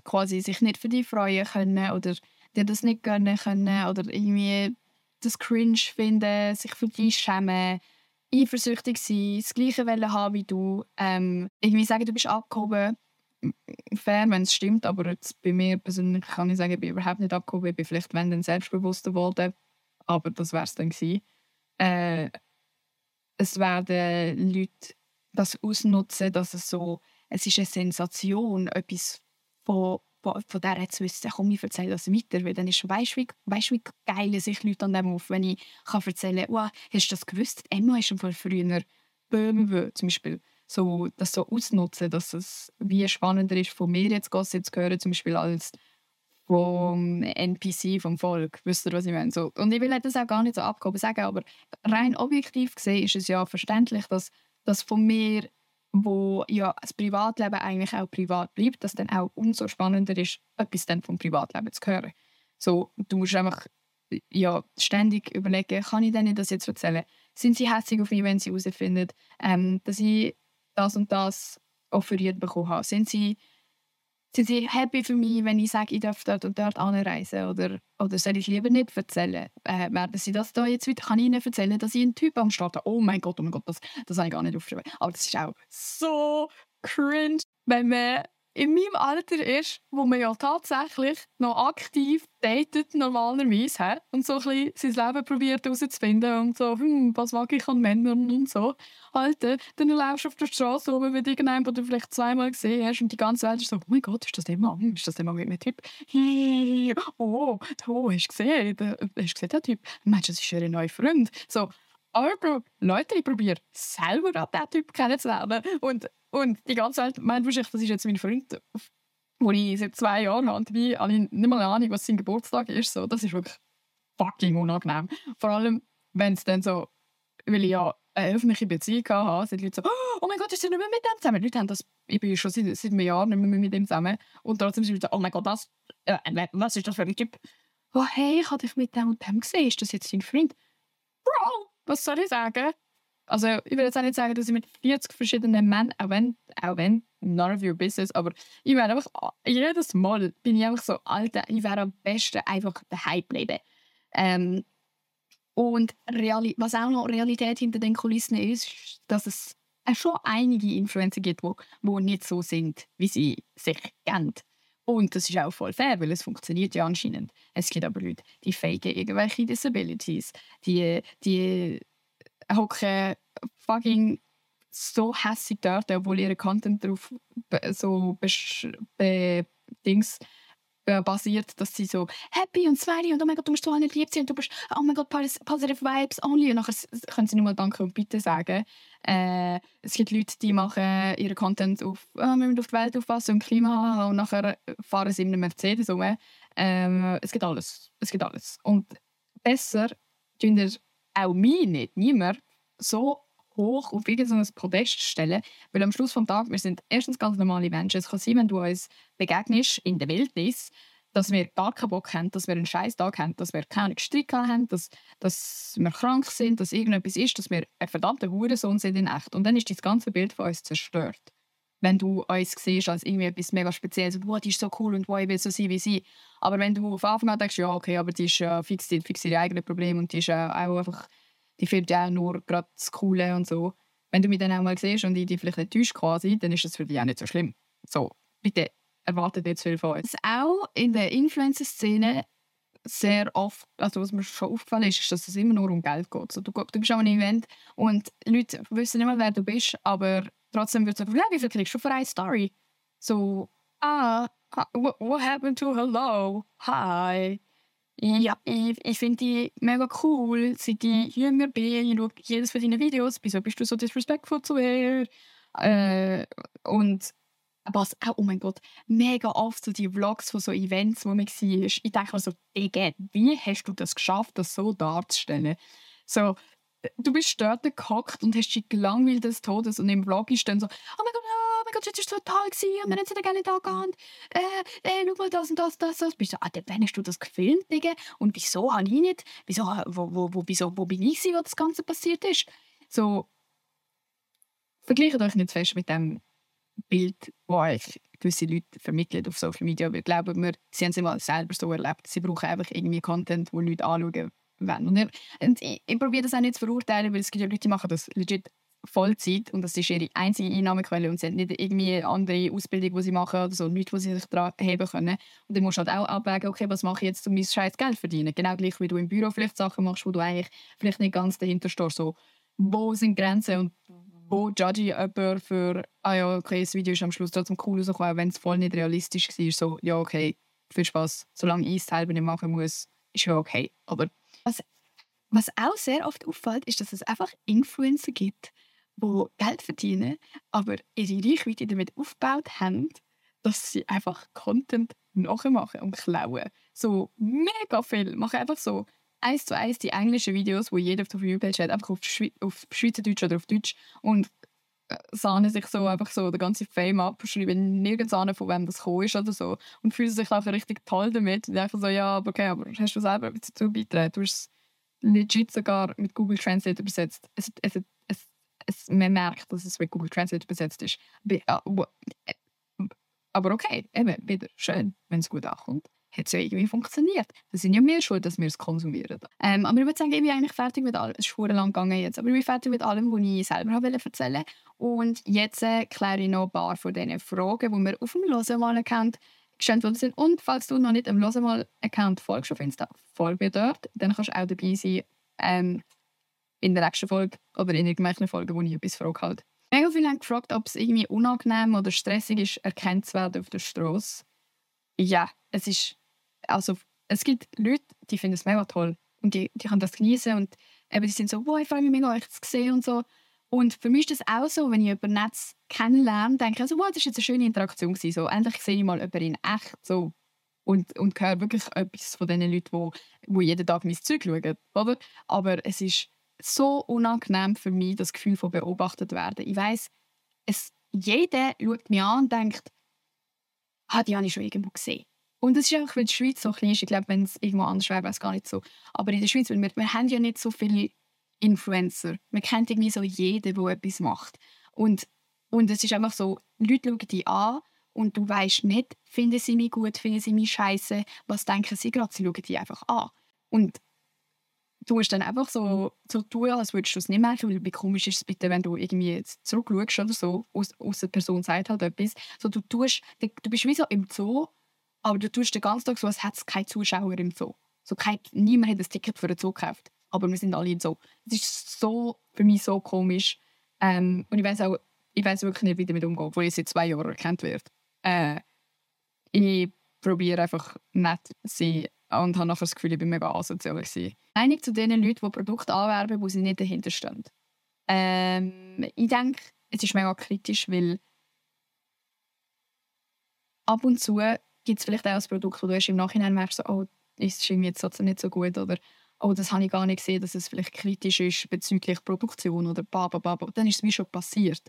quasi sich nicht für dich freuen können oder dir das nicht gönnen können oder irgendwie das cringe finden, sich für dich schämen eifersüchtig sein, das Gleiche wollen haben wie du, ähm, irgendwie sagen, du bist abgehoben. Fair, wenn es stimmt, aber jetzt bei mir persönlich kann ich sagen, ich bin überhaupt nicht abgehoben. Ich bin vielleicht wenn dann selbstbewusster geworden, aber das wäre es dann gewesen. Äh, es werden Leute das ausnutzen, dass es so, es ist eine Sensation, etwas von von, von der jetzt wissen, komm, ich erzähle das weiter, weil dann ist, weißt du, wie, weißt, wie geil sich Leute an dem auf, wenn ich kann erzählen kann, oh, hast du das gewusst? Emma ist schon früher Böhme, zum Beispiel, so, das so ausnutzen, dass es wie spannender ist, von mir jetzt Gossip zu hören, zum Beispiel als vom NPC, vom Volk. Wisst ihr, was ich meine? So, und ich will das auch gar nicht so abgehoben sagen, aber rein objektiv gesehen ist es ja verständlich, dass das von mir wo ja das Privatleben eigentlich auch privat bleibt, dass dann auch umso spannender ist, etwas dann vom Privatleben zu hören. So, du musst einfach ja, ständig überlegen, kann ich denen das jetzt erzählen? Sind sie hässlich auf mich, wenn sie herausfinden, ähm, dass ich das und das offeriert bekommen habe? Sind sie sind sie happy für mich, wenn ich sage, ich darf dort und dort anreisen? Oder, oder soll ich lieber nicht erzählen? Äh, werden sie das da jetzt wieder? Kann ich ihnen erzählen, dass ich einen Typ am Start habe? Oh mein Gott, oh mein Gott, das, das habe ich gar nicht aufgeschrieben. Aber das ist auch so cringe, wenn man in meinem Alter ist, wo man ja tatsächlich noch aktiv datet normalerweise he? und so ein bisschen sein Leben probiert herauszufinden und so, hm, was mag ich an Männern und so. Alter, dann läufst du auf der Straße rum mit irgendeinem, den du vielleicht zweimal gesehen hast und die ganze Welt ist so, oh mein Gott, ist das der Mann? Ist das der Mann mit einem Typ? Oh, oh, hast du gesehen? Hast gesehen, der Typ? Meinst du, das ist ihr neuer Freund? So, aber Leute, ich probiere selber an diesen Typ kennenzulernen und und die ganze Welt meint wahrscheinlich, das ist jetzt mein Freund, den ich seit zwei Jahren habe. Und dabei habe ich nicht mal eine Ahnung, was sein Geburtstag ist. So, das ist wirklich fucking unangenehm. Vor allem, wenn es dann so, weil ich ja eine öffentliche Beziehung hatte, sind die Leute so, oh mein Gott, ist sie nicht mehr mit dem zusammen? Die Leute haben das, ich bin schon seit, seit einem Jahr nicht mehr mit dem zusammen. Und trotzdem sind die Leute so, oh mein Gott, das, äh, was ist das für ein Typ? Oh hey, ich habe dich mit dem und dem gesehen, ist das jetzt dein Freund? Bro, was soll ich sagen? Also ich würde jetzt auch nicht sagen, dass ich mit 40 verschiedenen Männern, auch wenn, auch wenn, none of your business, aber ich wäre einfach, jedes Mal bin ich einfach so, Alter, ich wäre am besten einfach daheim bleiben. Ähm, und Reali was auch noch Realität hinter den Kulissen ist, dass es schon einige Influencer gibt, die, die nicht so sind, wie sie sich kennen. Und das ist auch voll fair, weil es funktioniert ja anscheinend. Es gibt aber Leute, die faken irgendwelche Disabilities. Die, die hocken fucking so hässlich dort, obwohl ihre Content darauf so be Dings basiert, dass sie so happy und smiley und oh mein Gott, du musst so alle lieb sein und du bist oh mein Gott, positive Vibes only und nachher können sie nur mal Danke und Bitte sagen. Äh, es gibt Leute, die machen ihren Content auf, oh, wir müssen auf die Welt aufpassen und Klima und nachher fahren sie in einem Mercedes rum. Ähm, es gibt alles. Es gibt alles. Und besser tun ihr auch mich nicht, niemand, so hoch auf irgendein Podest stellen, weil am Schluss des Tages, wir sind erstens ganz normale Menschen. Es kann sein, wenn du uns begegnest in der Wildnis, dass wir gar keinen Bock haben, dass wir einen scheiß Tag haben, dass wir keine Streit haben, dass, dass wir krank sind, dass irgendetwas ist, dass wir ein verdammter Hurensohn sind in echt. Und dann ist das ganze Bild von uns zerstört. Wenn du uns siehst als irgendwie etwas mega Spezielles, wow, die ist so cool und wow, ich will so sein wie sie. Aber wenn du auf Anfang an denkst, ja, okay, aber die ist äh, fix, die, fix ihre eigenen Probleme und die ist äh, auch einfach die findet ja auch nur gerade das Coole und so. Wenn du mich dann auch mal siehst und ich dich vielleicht enttäuscht quasi, dann ist das für dich auch nicht so schlimm. So, bitte erwartet zu viel von uns. Auch in der Influencer-Szene sehr oft, also was mir schon aufgefallen ist, ist, dass es immer nur um Geld geht. So, du, du bist an einem Event und Leute wissen nicht mehr, wer du bist, aber trotzdem wird es einfach, wie viel kriegst du für eine Story? So, ah, what happened to hello? Hi. Ja, ich, ich finde die mega cool. Seit ich jünger bin, ich schaue jedes von deinen Videos. Wieso bist du so disrespectful zu mir? Äh, und was auch, oh mein Gott, mega oft so die Vlogs von so Events, wo man war. Ich denke mir so, Digga, wie hast du das geschafft, das so darzustellen? So, du bist dort gehockt und hast dich gelangweilt des Todes und im Vlog ist dann so, oh mein Gott, oh mein Gott, das war total gewesen und wir haben sie gerne da gehabt. Äh, äh, schau mal das und das, das, das. Bist du, ah, wann hast du das gefilmt, Digga? Und wieso habe ich nicht? Wieso, wo, wo, wo, wieso, wo bin ich, wo das Ganze passiert ist? So, vergleicht euch nicht fest mit dem Bild, das euch gewisse Leute vermitteln auf Social Media. Wir glauben, wir, sie haben es immer selber so erlebt. Sie brauchen einfach irgendwie Content, wo Leute anschauen wollen. Und, und ich, ich probiere das auch nicht zu verurteilen, weil es gibt ja Leute, die machen das legit Vollzeit und das ist ihre einzige Einnahmequelle und sie haben nicht irgendwie eine andere Ausbildung, die sie machen oder so, nichts, wo sie sich daran heben können. Und dann musst du halt auch abwägen, okay, was mache ich jetzt, um mein scheiß Geld zu verdienen? Genau gleich, wie du im Büro vielleicht Sachen machst, wo du eigentlich vielleicht nicht ganz dahinter stehst. So, wo sind Grenzen und wo judge ich jemanden für, ah ja, okay, das Video ist am Schluss trotzdem cool rausgekommen, wenn es voll nicht realistisch war. So, ja, okay, viel Spaß. Solange ich es selber nicht machen muss, ist ja okay. Aber was, was auch sehr oft auffällt, ist, dass es einfach Influencer gibt, die Geld verdienen, aber ihre Reichweite damit aufgebaut haben, dass sie einfach Content nachmachen und klauen. So mega viel. Machen einfach so eins zu eins die englischen Videos, wo jeder auf der Viewpage hat, einfach auf, Schwe auf Schweizerdeutsch oder auf Deutsch und äh, sahnen sich so einfach so den ganzen Fame ab, schreiben nirgends an, von wem das gekommen ist oder so und fühlen sich auch richtig toll damit und einfach so, ja, aber okay, aber hast du selber etwas dazu beitragen? Du hast es legit sogar mit Google Translate übersetzt. Es, es, es, es, man merkt, dass es mit Google Translate übersetzt ist. Aber okay, eben, wieder schön, wenn es gut ankommt hat es ja irgendwie funktioniert. Das sind ja wir schuld, dass wir es konsumieren. Ähm, aber ich würde sagen, ich bin eigentlich fertig mit allem. Es ist lang gegangen jetzt, aber ich bin fertig mit allem, was ich selber wollte erzählen Und jetzt äh, kläre ich noch ein paar von diesen Fragen, die wir auf dem Losemal-Account gestellt worden sind. Und falls du noch nicht dem Losemal-Account folgst auf Insta, folge mir dort. Dann kannst du auch dabei sein ähm, in der nächsten Folge oder in irgendwelchen Folgen, wo ich etwas frage halt. Mega viele haben gefragt, ob es irgendwie unangenehm oder stressig ist, erkannt zu werden auf der Straße. Ja, es ist also es gibt Leute, die finden es mega toll und die, die können das genießen und eben, die sind so, wow, ich freue mich mega, euch zu sehen und so. Und für mich ist das auch so, wenn ich über Netz kennenlerne, denke ich, also, wow, das war jetzt eine schöne Interaktion. Gewesen. So, endlich sehe ich mal jemanden in echt so. Und, und höre wirklich etwas von den Leuten, wo, wo jeden Tag mein Zeug schauen. Oder? Aber es ist so unangenehm für mich, das Gefühl von beobachtet werden. Ich weiß, jeder schaut mich an und denkt, ah, die habe ich schon irgendwo gesehen. Und das ist einfach, weil die Schweiz so klein ist. Ich glaube, wenn es irgendwo anders wäre, wäre es gar nicht so. Aber in der Schweiz, weil wir, wir haben ja nicht so viele Influencer. Man kennt irgendwie so jeden, der etwas macht. Und, und es ist einfach so, Leute schauen dich an und du weißt nicht, finden sie mich gut, finden sie mich scheiße, was denken sie gerade, sie schauen dich einfach an. Und du musst dann einfach so, so tun, als würdest du es nicht merken, weil wie komisch ist es bitte, wenn du irgendwie zurückschaust oder so, aus, aus der Person sagt halt etwas, so du tust, du bist wie so im Zoo, aber du tust den ganzen Tag so, als hätte es keine Zuschauer im Zoo. So kein, niemand hat ein Ticket für den Zoo gekauft, aber wir sind alle im Zoo. Es ist so, für mich so komisch ähm, und ich weiß auch, ich weiß wirklich nicht, wie damit umgehe, obwohl ich seit zwei Jahren erkannt werde. Äh, ich probiere einfach nett zu sein und habe nachher das Gefühl, ich bin mega asozial gewesen. Einig zu den Leuten, die Produkte anwerben, wo sie nicht dahinter stehen. Ähm, ich denke, es ist mega kritisch, weil ab und zu gibt es vielleicht auch ein Produkt, wo du im Nachhinein merkst, so, oh, ist es jetzt trotzdem nicht so gut oder oh, das habe ich gar nicht gesehen, dass es vielleicht kritisch ist bezüglich Produktion oder baba, Dann ist es wie schon passiert.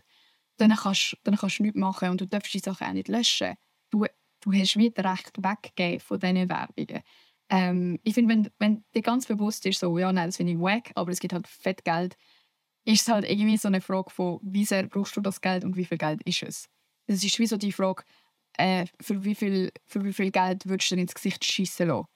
Dann kannst, dann kannst du nichts machen und du darfst die Sachen auch nicht löschen. Du, du hast wieder Recht weggegeben von diesen Werbungen. Ähm, ich finde, wenn, wenn dir ganz bewusst ist, so, ja, nein, das finde ich wack, aber es gibt halt fett Geld, ist es halt irgendwie so eine Frage von, wie sehr brauchst du das Geld und wie viel Geld ist es? Es ist wie so die Frage, äh, für, wie viel, für wie viel Geld würdest du dir ins Gesicht schießen lassen?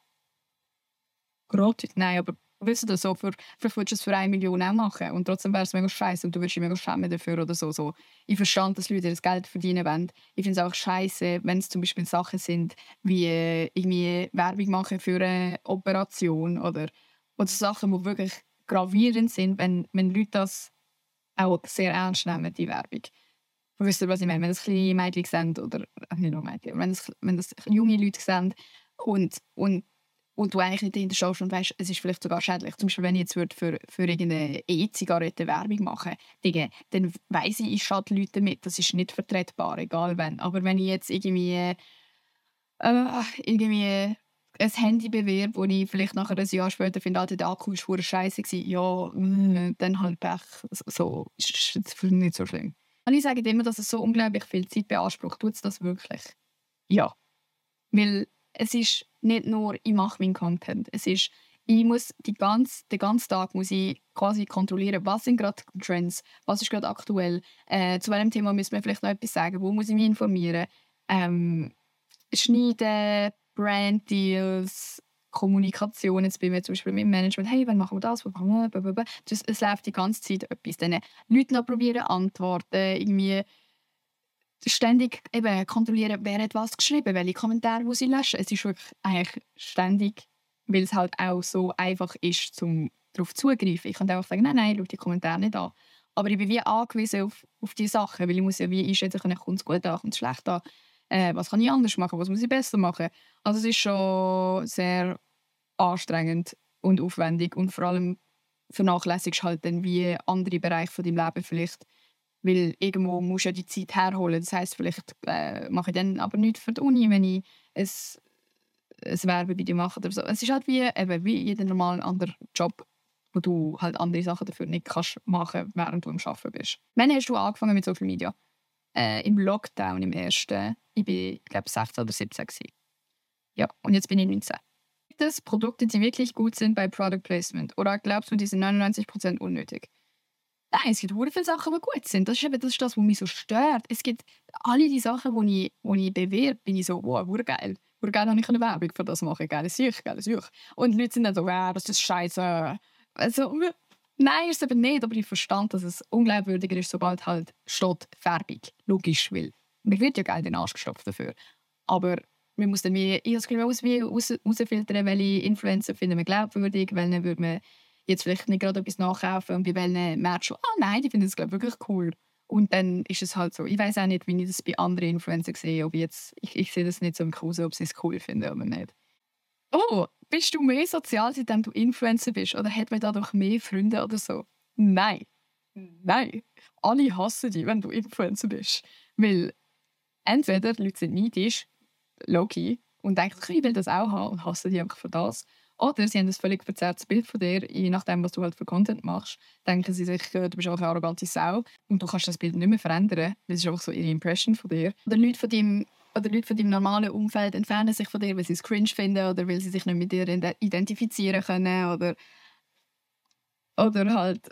Gratis? Nein, aber Weißt du, so, für, vielleicht würdest du es für eine Million auch machen und trotzdem wäre es mega scheiße und du würdest dich mega schämen dafür oder so. so. Ich verstand, dass Leute das Geld verdienen wollen. Ich finde es auch scheiße, wenn es zum Beispiel Sachen sind, wie äh, irgendwie Werbung machen für eine Operation oder, oder Sachen, die wirklich gravierend sind, wenn, wenn Leute das auch sehr ernst nehmen, die Werbung. Wisst ihr, was ich meine? Wenn das kleine Mädchen sehen oder äh, nicht nur Mädchen, wenn das, wenn das junge Leute sehen und, und und du eigentlich nicht dahinter stehst und weißt, es ist vielleicht sogar schädlich. Zum Beispiel, wenn ich jetzt würde für, für irgendeine E-Zigarette Werbung machen würde, dann weiss ich, ich schade Leute damit. Das ist nicht vertretbar, egal wenn. Aber wenn ich jetzt irgendwie, äh, irgendwie ein Handy bewerbe, wo ich vielleicht nachher ein Jahr später finde, ah, der Akku war scheiße ja, mh, dann halt Pech. So, ist das nicht so schlimm. Und ich sage immer, dass es so unglaublich viel Zeit beansprucht. Tut es das wirklich? Ja. Weil es ist nicht nur, ich mache meinen Content. Es ist, ich muss die ganze, den ganzen Tag muss ich quasi kontrollieren, was sind gerade Trends, was ist gerade aktuell. Äh, zu welchem Thema müssen wir vielleicht noch etwas sagen, wo muss ich mich informieren. Ähm, schneiden, Brand Deals, Kommunikation, jetzt bin ich zum Beispiel mit dem Management, hey, wann machen wir das, das es läuft die ganze Zeit etwas. Dann Leute noch probieren antworten, irgendwie ständig eben kontrollieren, wer hat was geschrieben, welche Kommentare wo sie löschen. Es ist eigentlich ständig, weil es halt auch so einfach ist, zum darauf zugreifen. Ich kann einfach sagen, nein, nein, schau die Kommentare nicht an. Aber ich bin wie angewiesen auf, auf diese Sachen, weil ich muss ja wie einschätzen können, kommt es gut an, kommt es schlecht an. Äh, was kann ich anders machen, was muss ich besser machen. Also es ist schon sehr anstrengend und aufwendig und vor allem vernachlässigst halt dann wie andere Bereiche von deinem Leben vielleicht weil irgendwo muss ja die Zeit herholen. Das heißt, vielleicht äh, mache ich dann aber nichts für die Uni, wenn ich ein, ein Werbevideo mache oder so. Es ist halt wie, eben, wie jeder normale andere Job, wo du halt andere Sachen dafür nicht kannst machen, während du am Arbeiten bist. Wann hast du angefangen mit Social Media? Äh, Im Lockdown, im ersten. Ich bin, glaube 16 oder 17 gewesen. Ja, und jetzt bin ich 19. Gibt es Produkte, die wirklich gut sind bei Product Placement? Oder glaubst du, die sind 99% unnötig? Nein, es gibt viele Sachen, die gut sind. Das ist eben das, ist das was mich so stört. Es gibt alle die Sachen, die ich, die ich bewerbe, bin ich so, wow, geil. Urgeil habe ich eine Werbung für das machen. Geiles Sicht, geiles Sicht. Und die Leute sind dann so, wow, das ist scheiße. Also, nein, ist es eben nicht. Aber ich verstand, dass es unglaubwürdiger ist, sobald halt steht Färbung. Logisch, weil mir wird ja Geld in den Arsch gestopft dafür. Aber man muss dann wie, ich habe das Gefühl, herausfiltern, welche Influencer finden wir glaubwürdig, welche würde man jetzt vielleicht nicht gerade etwas nachkaufen und bei welchen merkst du, ah nein, die finden es glaube wirklich cool. Und dann ist es halt so. Ich weiß auch nicht, wie ich das bei anderen Influencern sehe, ob ich jetzt, ich, ich sehe das nicht so im Kruse, ob sie es cool finden oder nicht. Oh, bist du mehr sozial, seitdem du Influencer bist? Oder hat man dadurch mehr Freunde oder so? Nein. Nein. Alle hassen dich, wenn du Influencer bist. Weil entweder die Leute sind neidisch, Loki, und denken, ich will das auch haben und hassen dich einfach für das. Oder sie haben ein völlig verzerrtes Bild von dir, je nachdem, was du halt für Content machst. Denken sie sich, äh, du bist auch eine arrogante Sau und du kannst das Bild nicht mehr verändern. Das ist einfach so ihre Impression von dir. Oder Leute von deinem, oder Leute von deinem normalen Umfeld entfernen sich von dir, weil sie es cringe finden oder weil sie sich nicht mit dir identifizieren können. Oder, Oder halt,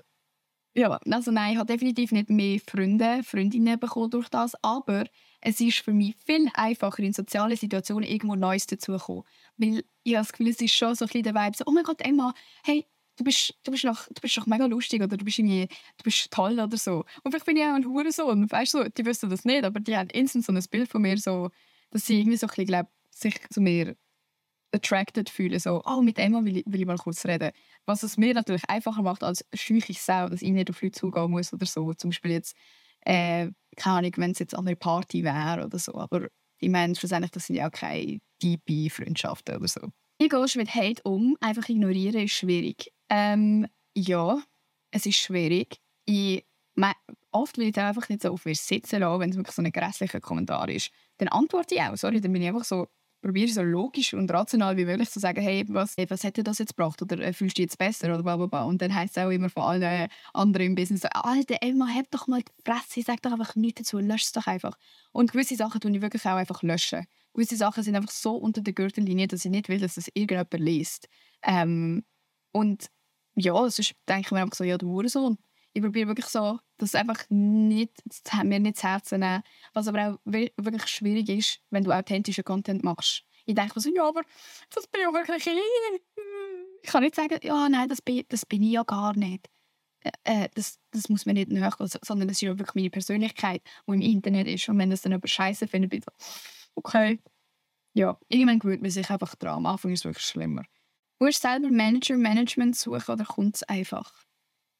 ja, also nein, ich habe definitiv nicht mehr Freunde, Freundinnen bekommen durch das, aber es ist für mich viel einfacher, in sozialen Situationen irgendwo Neues dazuzukommen. Weil ich habe das Gefühl, es ist schon so ein bisschen der Vibe, so, oh mein Gott, Emma, hey, du bist, du bist, noch, du bist doch mega lustig oder du bist, irgendwie, du bist toll oder so. Und vielleicht bin ich auch ein Hurensohn, weißt du, die wissen das nicht, aber die haben instant so ein Bild von mir, so, dass sie irgendwie so ein bisschen, glaub, sich zu mir attracted fühlen, so, oh, mit Emma will ich, will ich mal kurz reden. Was es mir natürlich einfacher macht als scheuche Sau, dass ich nicht auf Leute zugehen muss oder so. Zum Beispiel jetzt, äh, keine Ahnung, wenn es jetzt an einer Party wäre oder so, aber ich meine, schlussendlich, das sind ja auch keine tiefe Freundschaften oder so. Wie gehst du mit Hate um? Einfach ignorieren ist schwierig. Ähm, ja, es ist schwierig. Ich, mein, oft will ich einfach nicht so auf mir sitzen lassen, wenn es wirklich so ein grässlicher Kommentar ist. Dann antworte ich auch, sorry, dann bin ich einfach so, probiere so logisch und rational wie möglich zu sagen, hey, was, was hätte das jetzt gebracht oder äh, fühlst du dich jetzt besser oder bla. Und dann heisst es auch immer von allen anderen im Business Alter, Emma, hab doch mal die Fresse, sag doch einfach nichts dazu, lösch es doch einfach. Und gewisse Sachen tue ich wirklich auch einfach löschen. Gewisse Sachen sind einfach so unter der Gürtellinie, dass ich nicht will, dass das irgendjemand liest. Ähm, und ja, sonst denke ich mir einfach so, ja, du Hurensohn. Ich probiere wirklich so, dass einfach nicht, das mir nicht zu Herzen nehmen. Was aber auch wirklich schwierig ist, wenn du authentischen Content machst. Ich denke mir so, ja, aber das bin ich wirklich ich. Ich kann nicht sagen, ja, nein, das bin, das bin ich ja gar nicht. Äh, äh das, das muss mir nicht nachgehen, sondern das ist ja wirklich meine Persönlichkeit, die im Internet ist. Und wenn das dann aber scheiße findet, bin ich so, okay. Ja, irgendwann gewöhnt man sich einfach dran. Am Anfang ist es wirklich schlimmer. Musst du selber Manager, Management suchen oder kommt es einfach?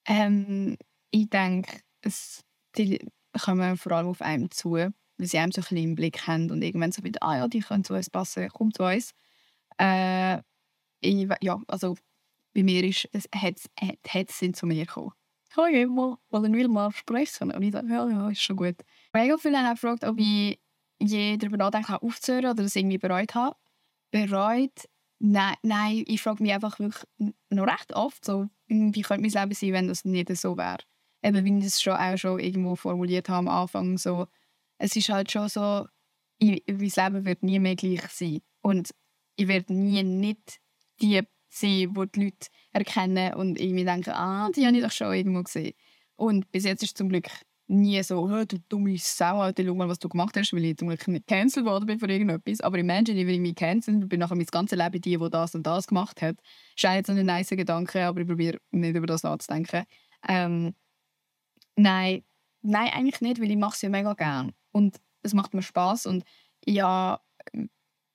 Ähm, ich denke, es, die kommen vor allem auf einem zu, weil sie einem so ein bisschen im Blick haben und irgendwann so wieder, ah ja, die können zu uns passen, kommt zu uns. Äh, ich, ja, also bei mir ist es, hat, hat, sind zu mir gekommen. Mal, wollen wir mal sprechen? Und ich dachte, ja, ja, ist schon gut. Mega viele haben auch gefragt, ob ich je darüber nachdenken aufzuhören oder das irgendwie bereut habe. Bereut Nein, nein, ich frage mich einfach wirklich noch recht oft so, wie könnte mein Leben sein, wenn das nicht so wäre. Eben, wie ich es schon auch schon irgendwo formuliert habe am Anfang, so, es ist halt schon so, ich, mein Leben wird nie mehr gleich sein. Und ich werde nie nicht die sein, die die Leute erkennen und irgendwie denken, ah, die habe ich doch schon irgendwo gesehen. Und bis jetzt ist zum Glück nie so, oh, du dumme Sau, Alter, schau mal, was du gemacht hast, weil ich zum Glück nicht gecancelt worden bin für irgendetwas. Aber Imagine, ich mich cancelt, bin nachher mein ganzes Leben die, die das und das gemacht hat. Ist eigentlich so ein nice Gedanke, aber ich probiere nicht über das nachzudenken. Ähm, nein, nein, eigentlich nicht, weil ich mache es ja mega gern. Und es macht mir Spaß und ja,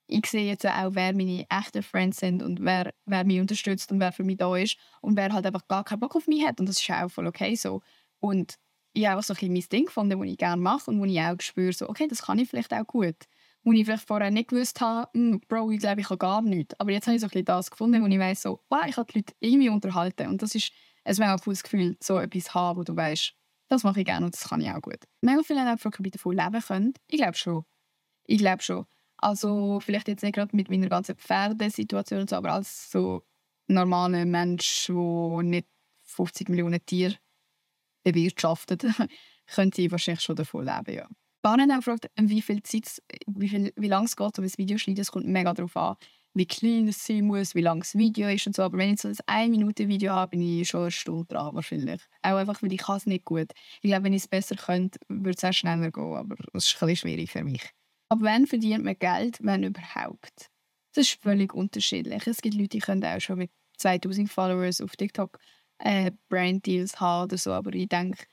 ich sehe jetzt auch, wer meine echten Friends sind und wer, wer mich unterstützt und wer für mich da ist und wer halt einfach gar keinen Bock auf mich hat und das ist auch voll okay so. Und ich habe so ein mein Ding gefunden, das ich gerne mache und wo ich auch spüre, so, okay, das kann ich vielleicht auch gut. Wo ich vielleicht vorher nicht gewusst habe, hm, Bro, ich glaube, ich kann gar nichts. Aber jetzt habe ich so ein das gefunden, wo ich weiß, so, wow, ich kann die Leute irgendwie unterhalten. Und das ist ein mega cooles Gefühl, so etwas haben, wo du weißt, das mache ich gerne und das kann ich auch gut. Mega viele haben gefragt, ob ich davon leben könnte. Ich glaube schon. Ich glaube schon. Also vielleicht jetzt nicht gerade mit meiner ganzen Pferdesituation aber als so normaler Mensch, der nicht 50 Millionen Tiere bewirtschaftet, könnte ich wahrscheinlich schon davon leben, ja. Bahnen haben gefragt, wie viel Zeit, wie, viel, wie lange es geht, um ein Video schneiden. Es kommt mega darauf an, wie klein es sein muss, wie lang das Video ist und so. Aber wenn ich so ein 1 Minute Video habe, bin ich schon eine Stunde dran wahrscheinlich. Auch einfach, weil ich es nicht gut. Ich glaube, wenn ich es besser könnte, würde es auch schneller gehen. Aber das ist ein bisschen schwierig für mich. Aber wenn verdient man Geld, wenn überhaupt? Das ist völlig unterschiedlich. Es gibt Leute, die können auch schon mit 2000 Followers auf TikTok äh, Brand Deals haben oder so. Aber ich denke,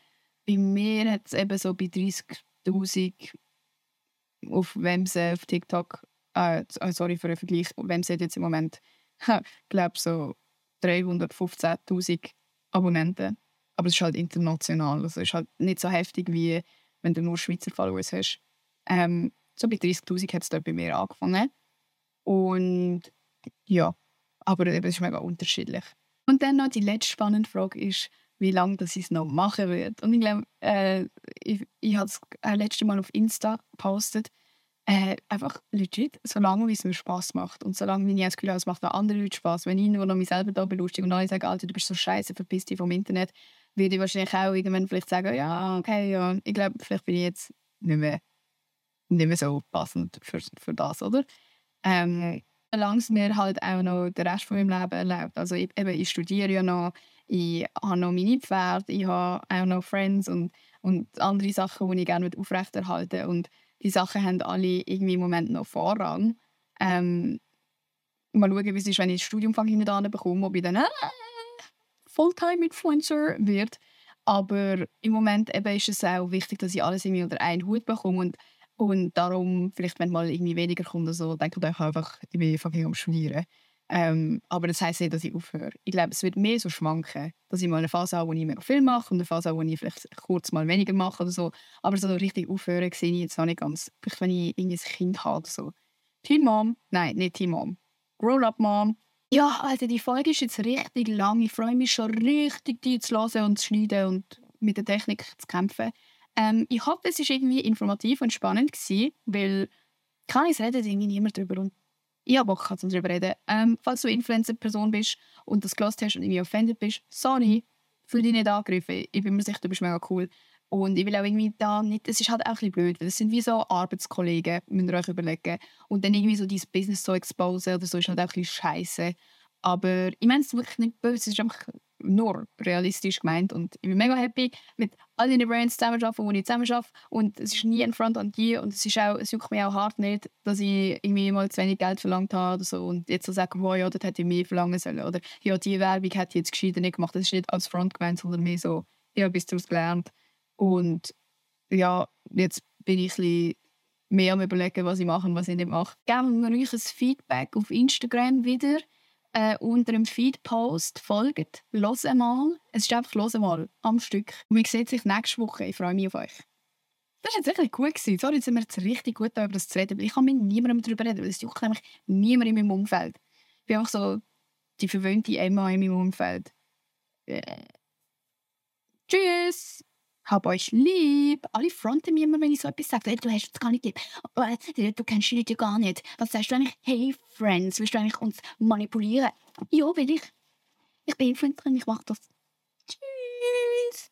bei mir hat es eben so bei 30.000 auf Wemse auf TikTok, äh, sorry für den Vergleich, Wemse hat jetzt im Moment, ich glaube so 315.000 Abonnenten. Aber es ist halt international. Also es ist halt nicht so heftig, wie wenn du nur Schweizer Followers hast. Ähm, so bei 30.000 hat es dort bei mir angefangen. Und ja, aber es ist mega unterschiedlich. Und dann noch die letzte spannende Frage ist, wie lange das ich es noch machen werde. Und ich glaube, äh, ich, ich habe es das letzte Mal auf Insta gepostet. Äh, einfach legit, solange es mir Spaß macht. Und solange ich das Gefühl habe, es macht auch anderen Leuten Spaß. Wenn ich nur noch mich selber da belustige und alle sagen, Alter, du bist so scheiße, verpiss dich vom Internet, würde ich wahrscheinlich auch irgendwann vielleicht sagen, ja, okay, ja. Ich glaube, vielleicht bin ich jetzt nicht mehr, nicht mehr so passend für, für das, oder? Ähm, solange mir halt auch noch den Rest von meinem Leben erlebt. Also ich, eben, ich studiere ja noch, ich habe noch meine Pferde, ich habe auch noch Friends und, und andere Sachen, die ich gerne aufrechterhalten Und die Sachen haben alle irgendwie im Moment noch Vorrang. Ähm, mal schauen, wie es ist, wenn ich das Studium hinten bekomme, ob ich dann äh, Fulltime-Influencer wird. Aber im Moment eben ist es auch wichtig, dass ich alles irgendwie unter einen Hut bekomme. Und, und darum, vielleicht wenn mal irgendwie weniger kommt oder so, denke ich einfach, ich bin fucking am Studieren. Ähm, aber das heisst nicht, dass ich aufhöre. Ich glaube, es wird mehr so schwanken, dass ich mal eine Phase habe, wo ich mega viel mache und eine Phase habe, wo ich vielleicht kurz mal weniger mache oder so. Aber so richtig aufhören sehe ich jetzt noch nicht ganz. Vielleicht wenn ich irgendwie ein Kind habe oder so. Teen Mom? Nein, nicht Teen Mom. Grown-up Mom. Ja, also die Folge ist jetzt richtig lang. Ich freue mich schon richtig, die zu hören und zu schneiden und mit der Technik zu kämpfen. Ähm, ich hoffe, es war irgendwie informativ und spannend gewesen, weil kann ich reden irgendwie niemand darüber und ich habe Bock darüber reden. Ähm, falls du Influencer-Person bist und das gelost hast und irgendwie offended bist, sorry, fühl dich nicht angegriffen. Ich bin mir sicher, du bist mega cool. Und ich will auch irgendwie da nicht, es ist halt auch ein bisschen blöd, weil das sind wie so Arbeitskollegen, müsst ihr euch überlegen. Und dann irgendwie so dein Business so exposen oder so ist halt auch ein bisschen scheiße. Aber ich meine es wirklich nicht böse, es ist einfach nur realistisch gemeint. Und ich bin mega happy mit all den Brands zusammenarbeiten, die ich zusammenarbeite. Und es ist nie ein Front an die. Und es, ist auch, es juckt mich auch hart nicht, dass ich irgendwie mal zu wenig Geld verlangt habe oder so. Und jetzt so sagen, wow, ja, das hätte ich mehr verlangen sollen. Oder ja, die Werbung hätte ich jetzt gescheiter nicht gemacht. Das ist nicht als Front gemeint, sondern mehr so, ich habe etwas daraus gelernt. Und ja, jetzt bin ich ein bisschen mehr am überlegen, was ich mache und was ich nicht mache. Geben wir euch ein Feedback auf Instagram wieder äh, unter dem Feed-Post folgt. Los einmal. Es ist einfach los einmal am Stück. Und wir sehen sich nächste Woche. Ich freue mich auf euch. Das war jetzt wirklich gut. Gewesen. Sorry, jetzt sind wir jetzt richtig gut darüber zu reden. Ich kann mit niemandem darüber reden, weil es juckt nämlich niemand in meinem Umfeld. Ich bin einfach so die verwöhnte Emma in meinem Umfeld. Yeah. Tschüss! Hab euch lieb. Alle fronten mir immer, wenn ich so etwas sage. Du hast es gar nicht lieb. Äh, du kennst die Leute gar nicht. Was sagst du eigentlich? Hey, Friends, willst du eigentlich uns manipulieren? Ja, will ich. Ich bin Influencerin, ich mache das. Tschüss.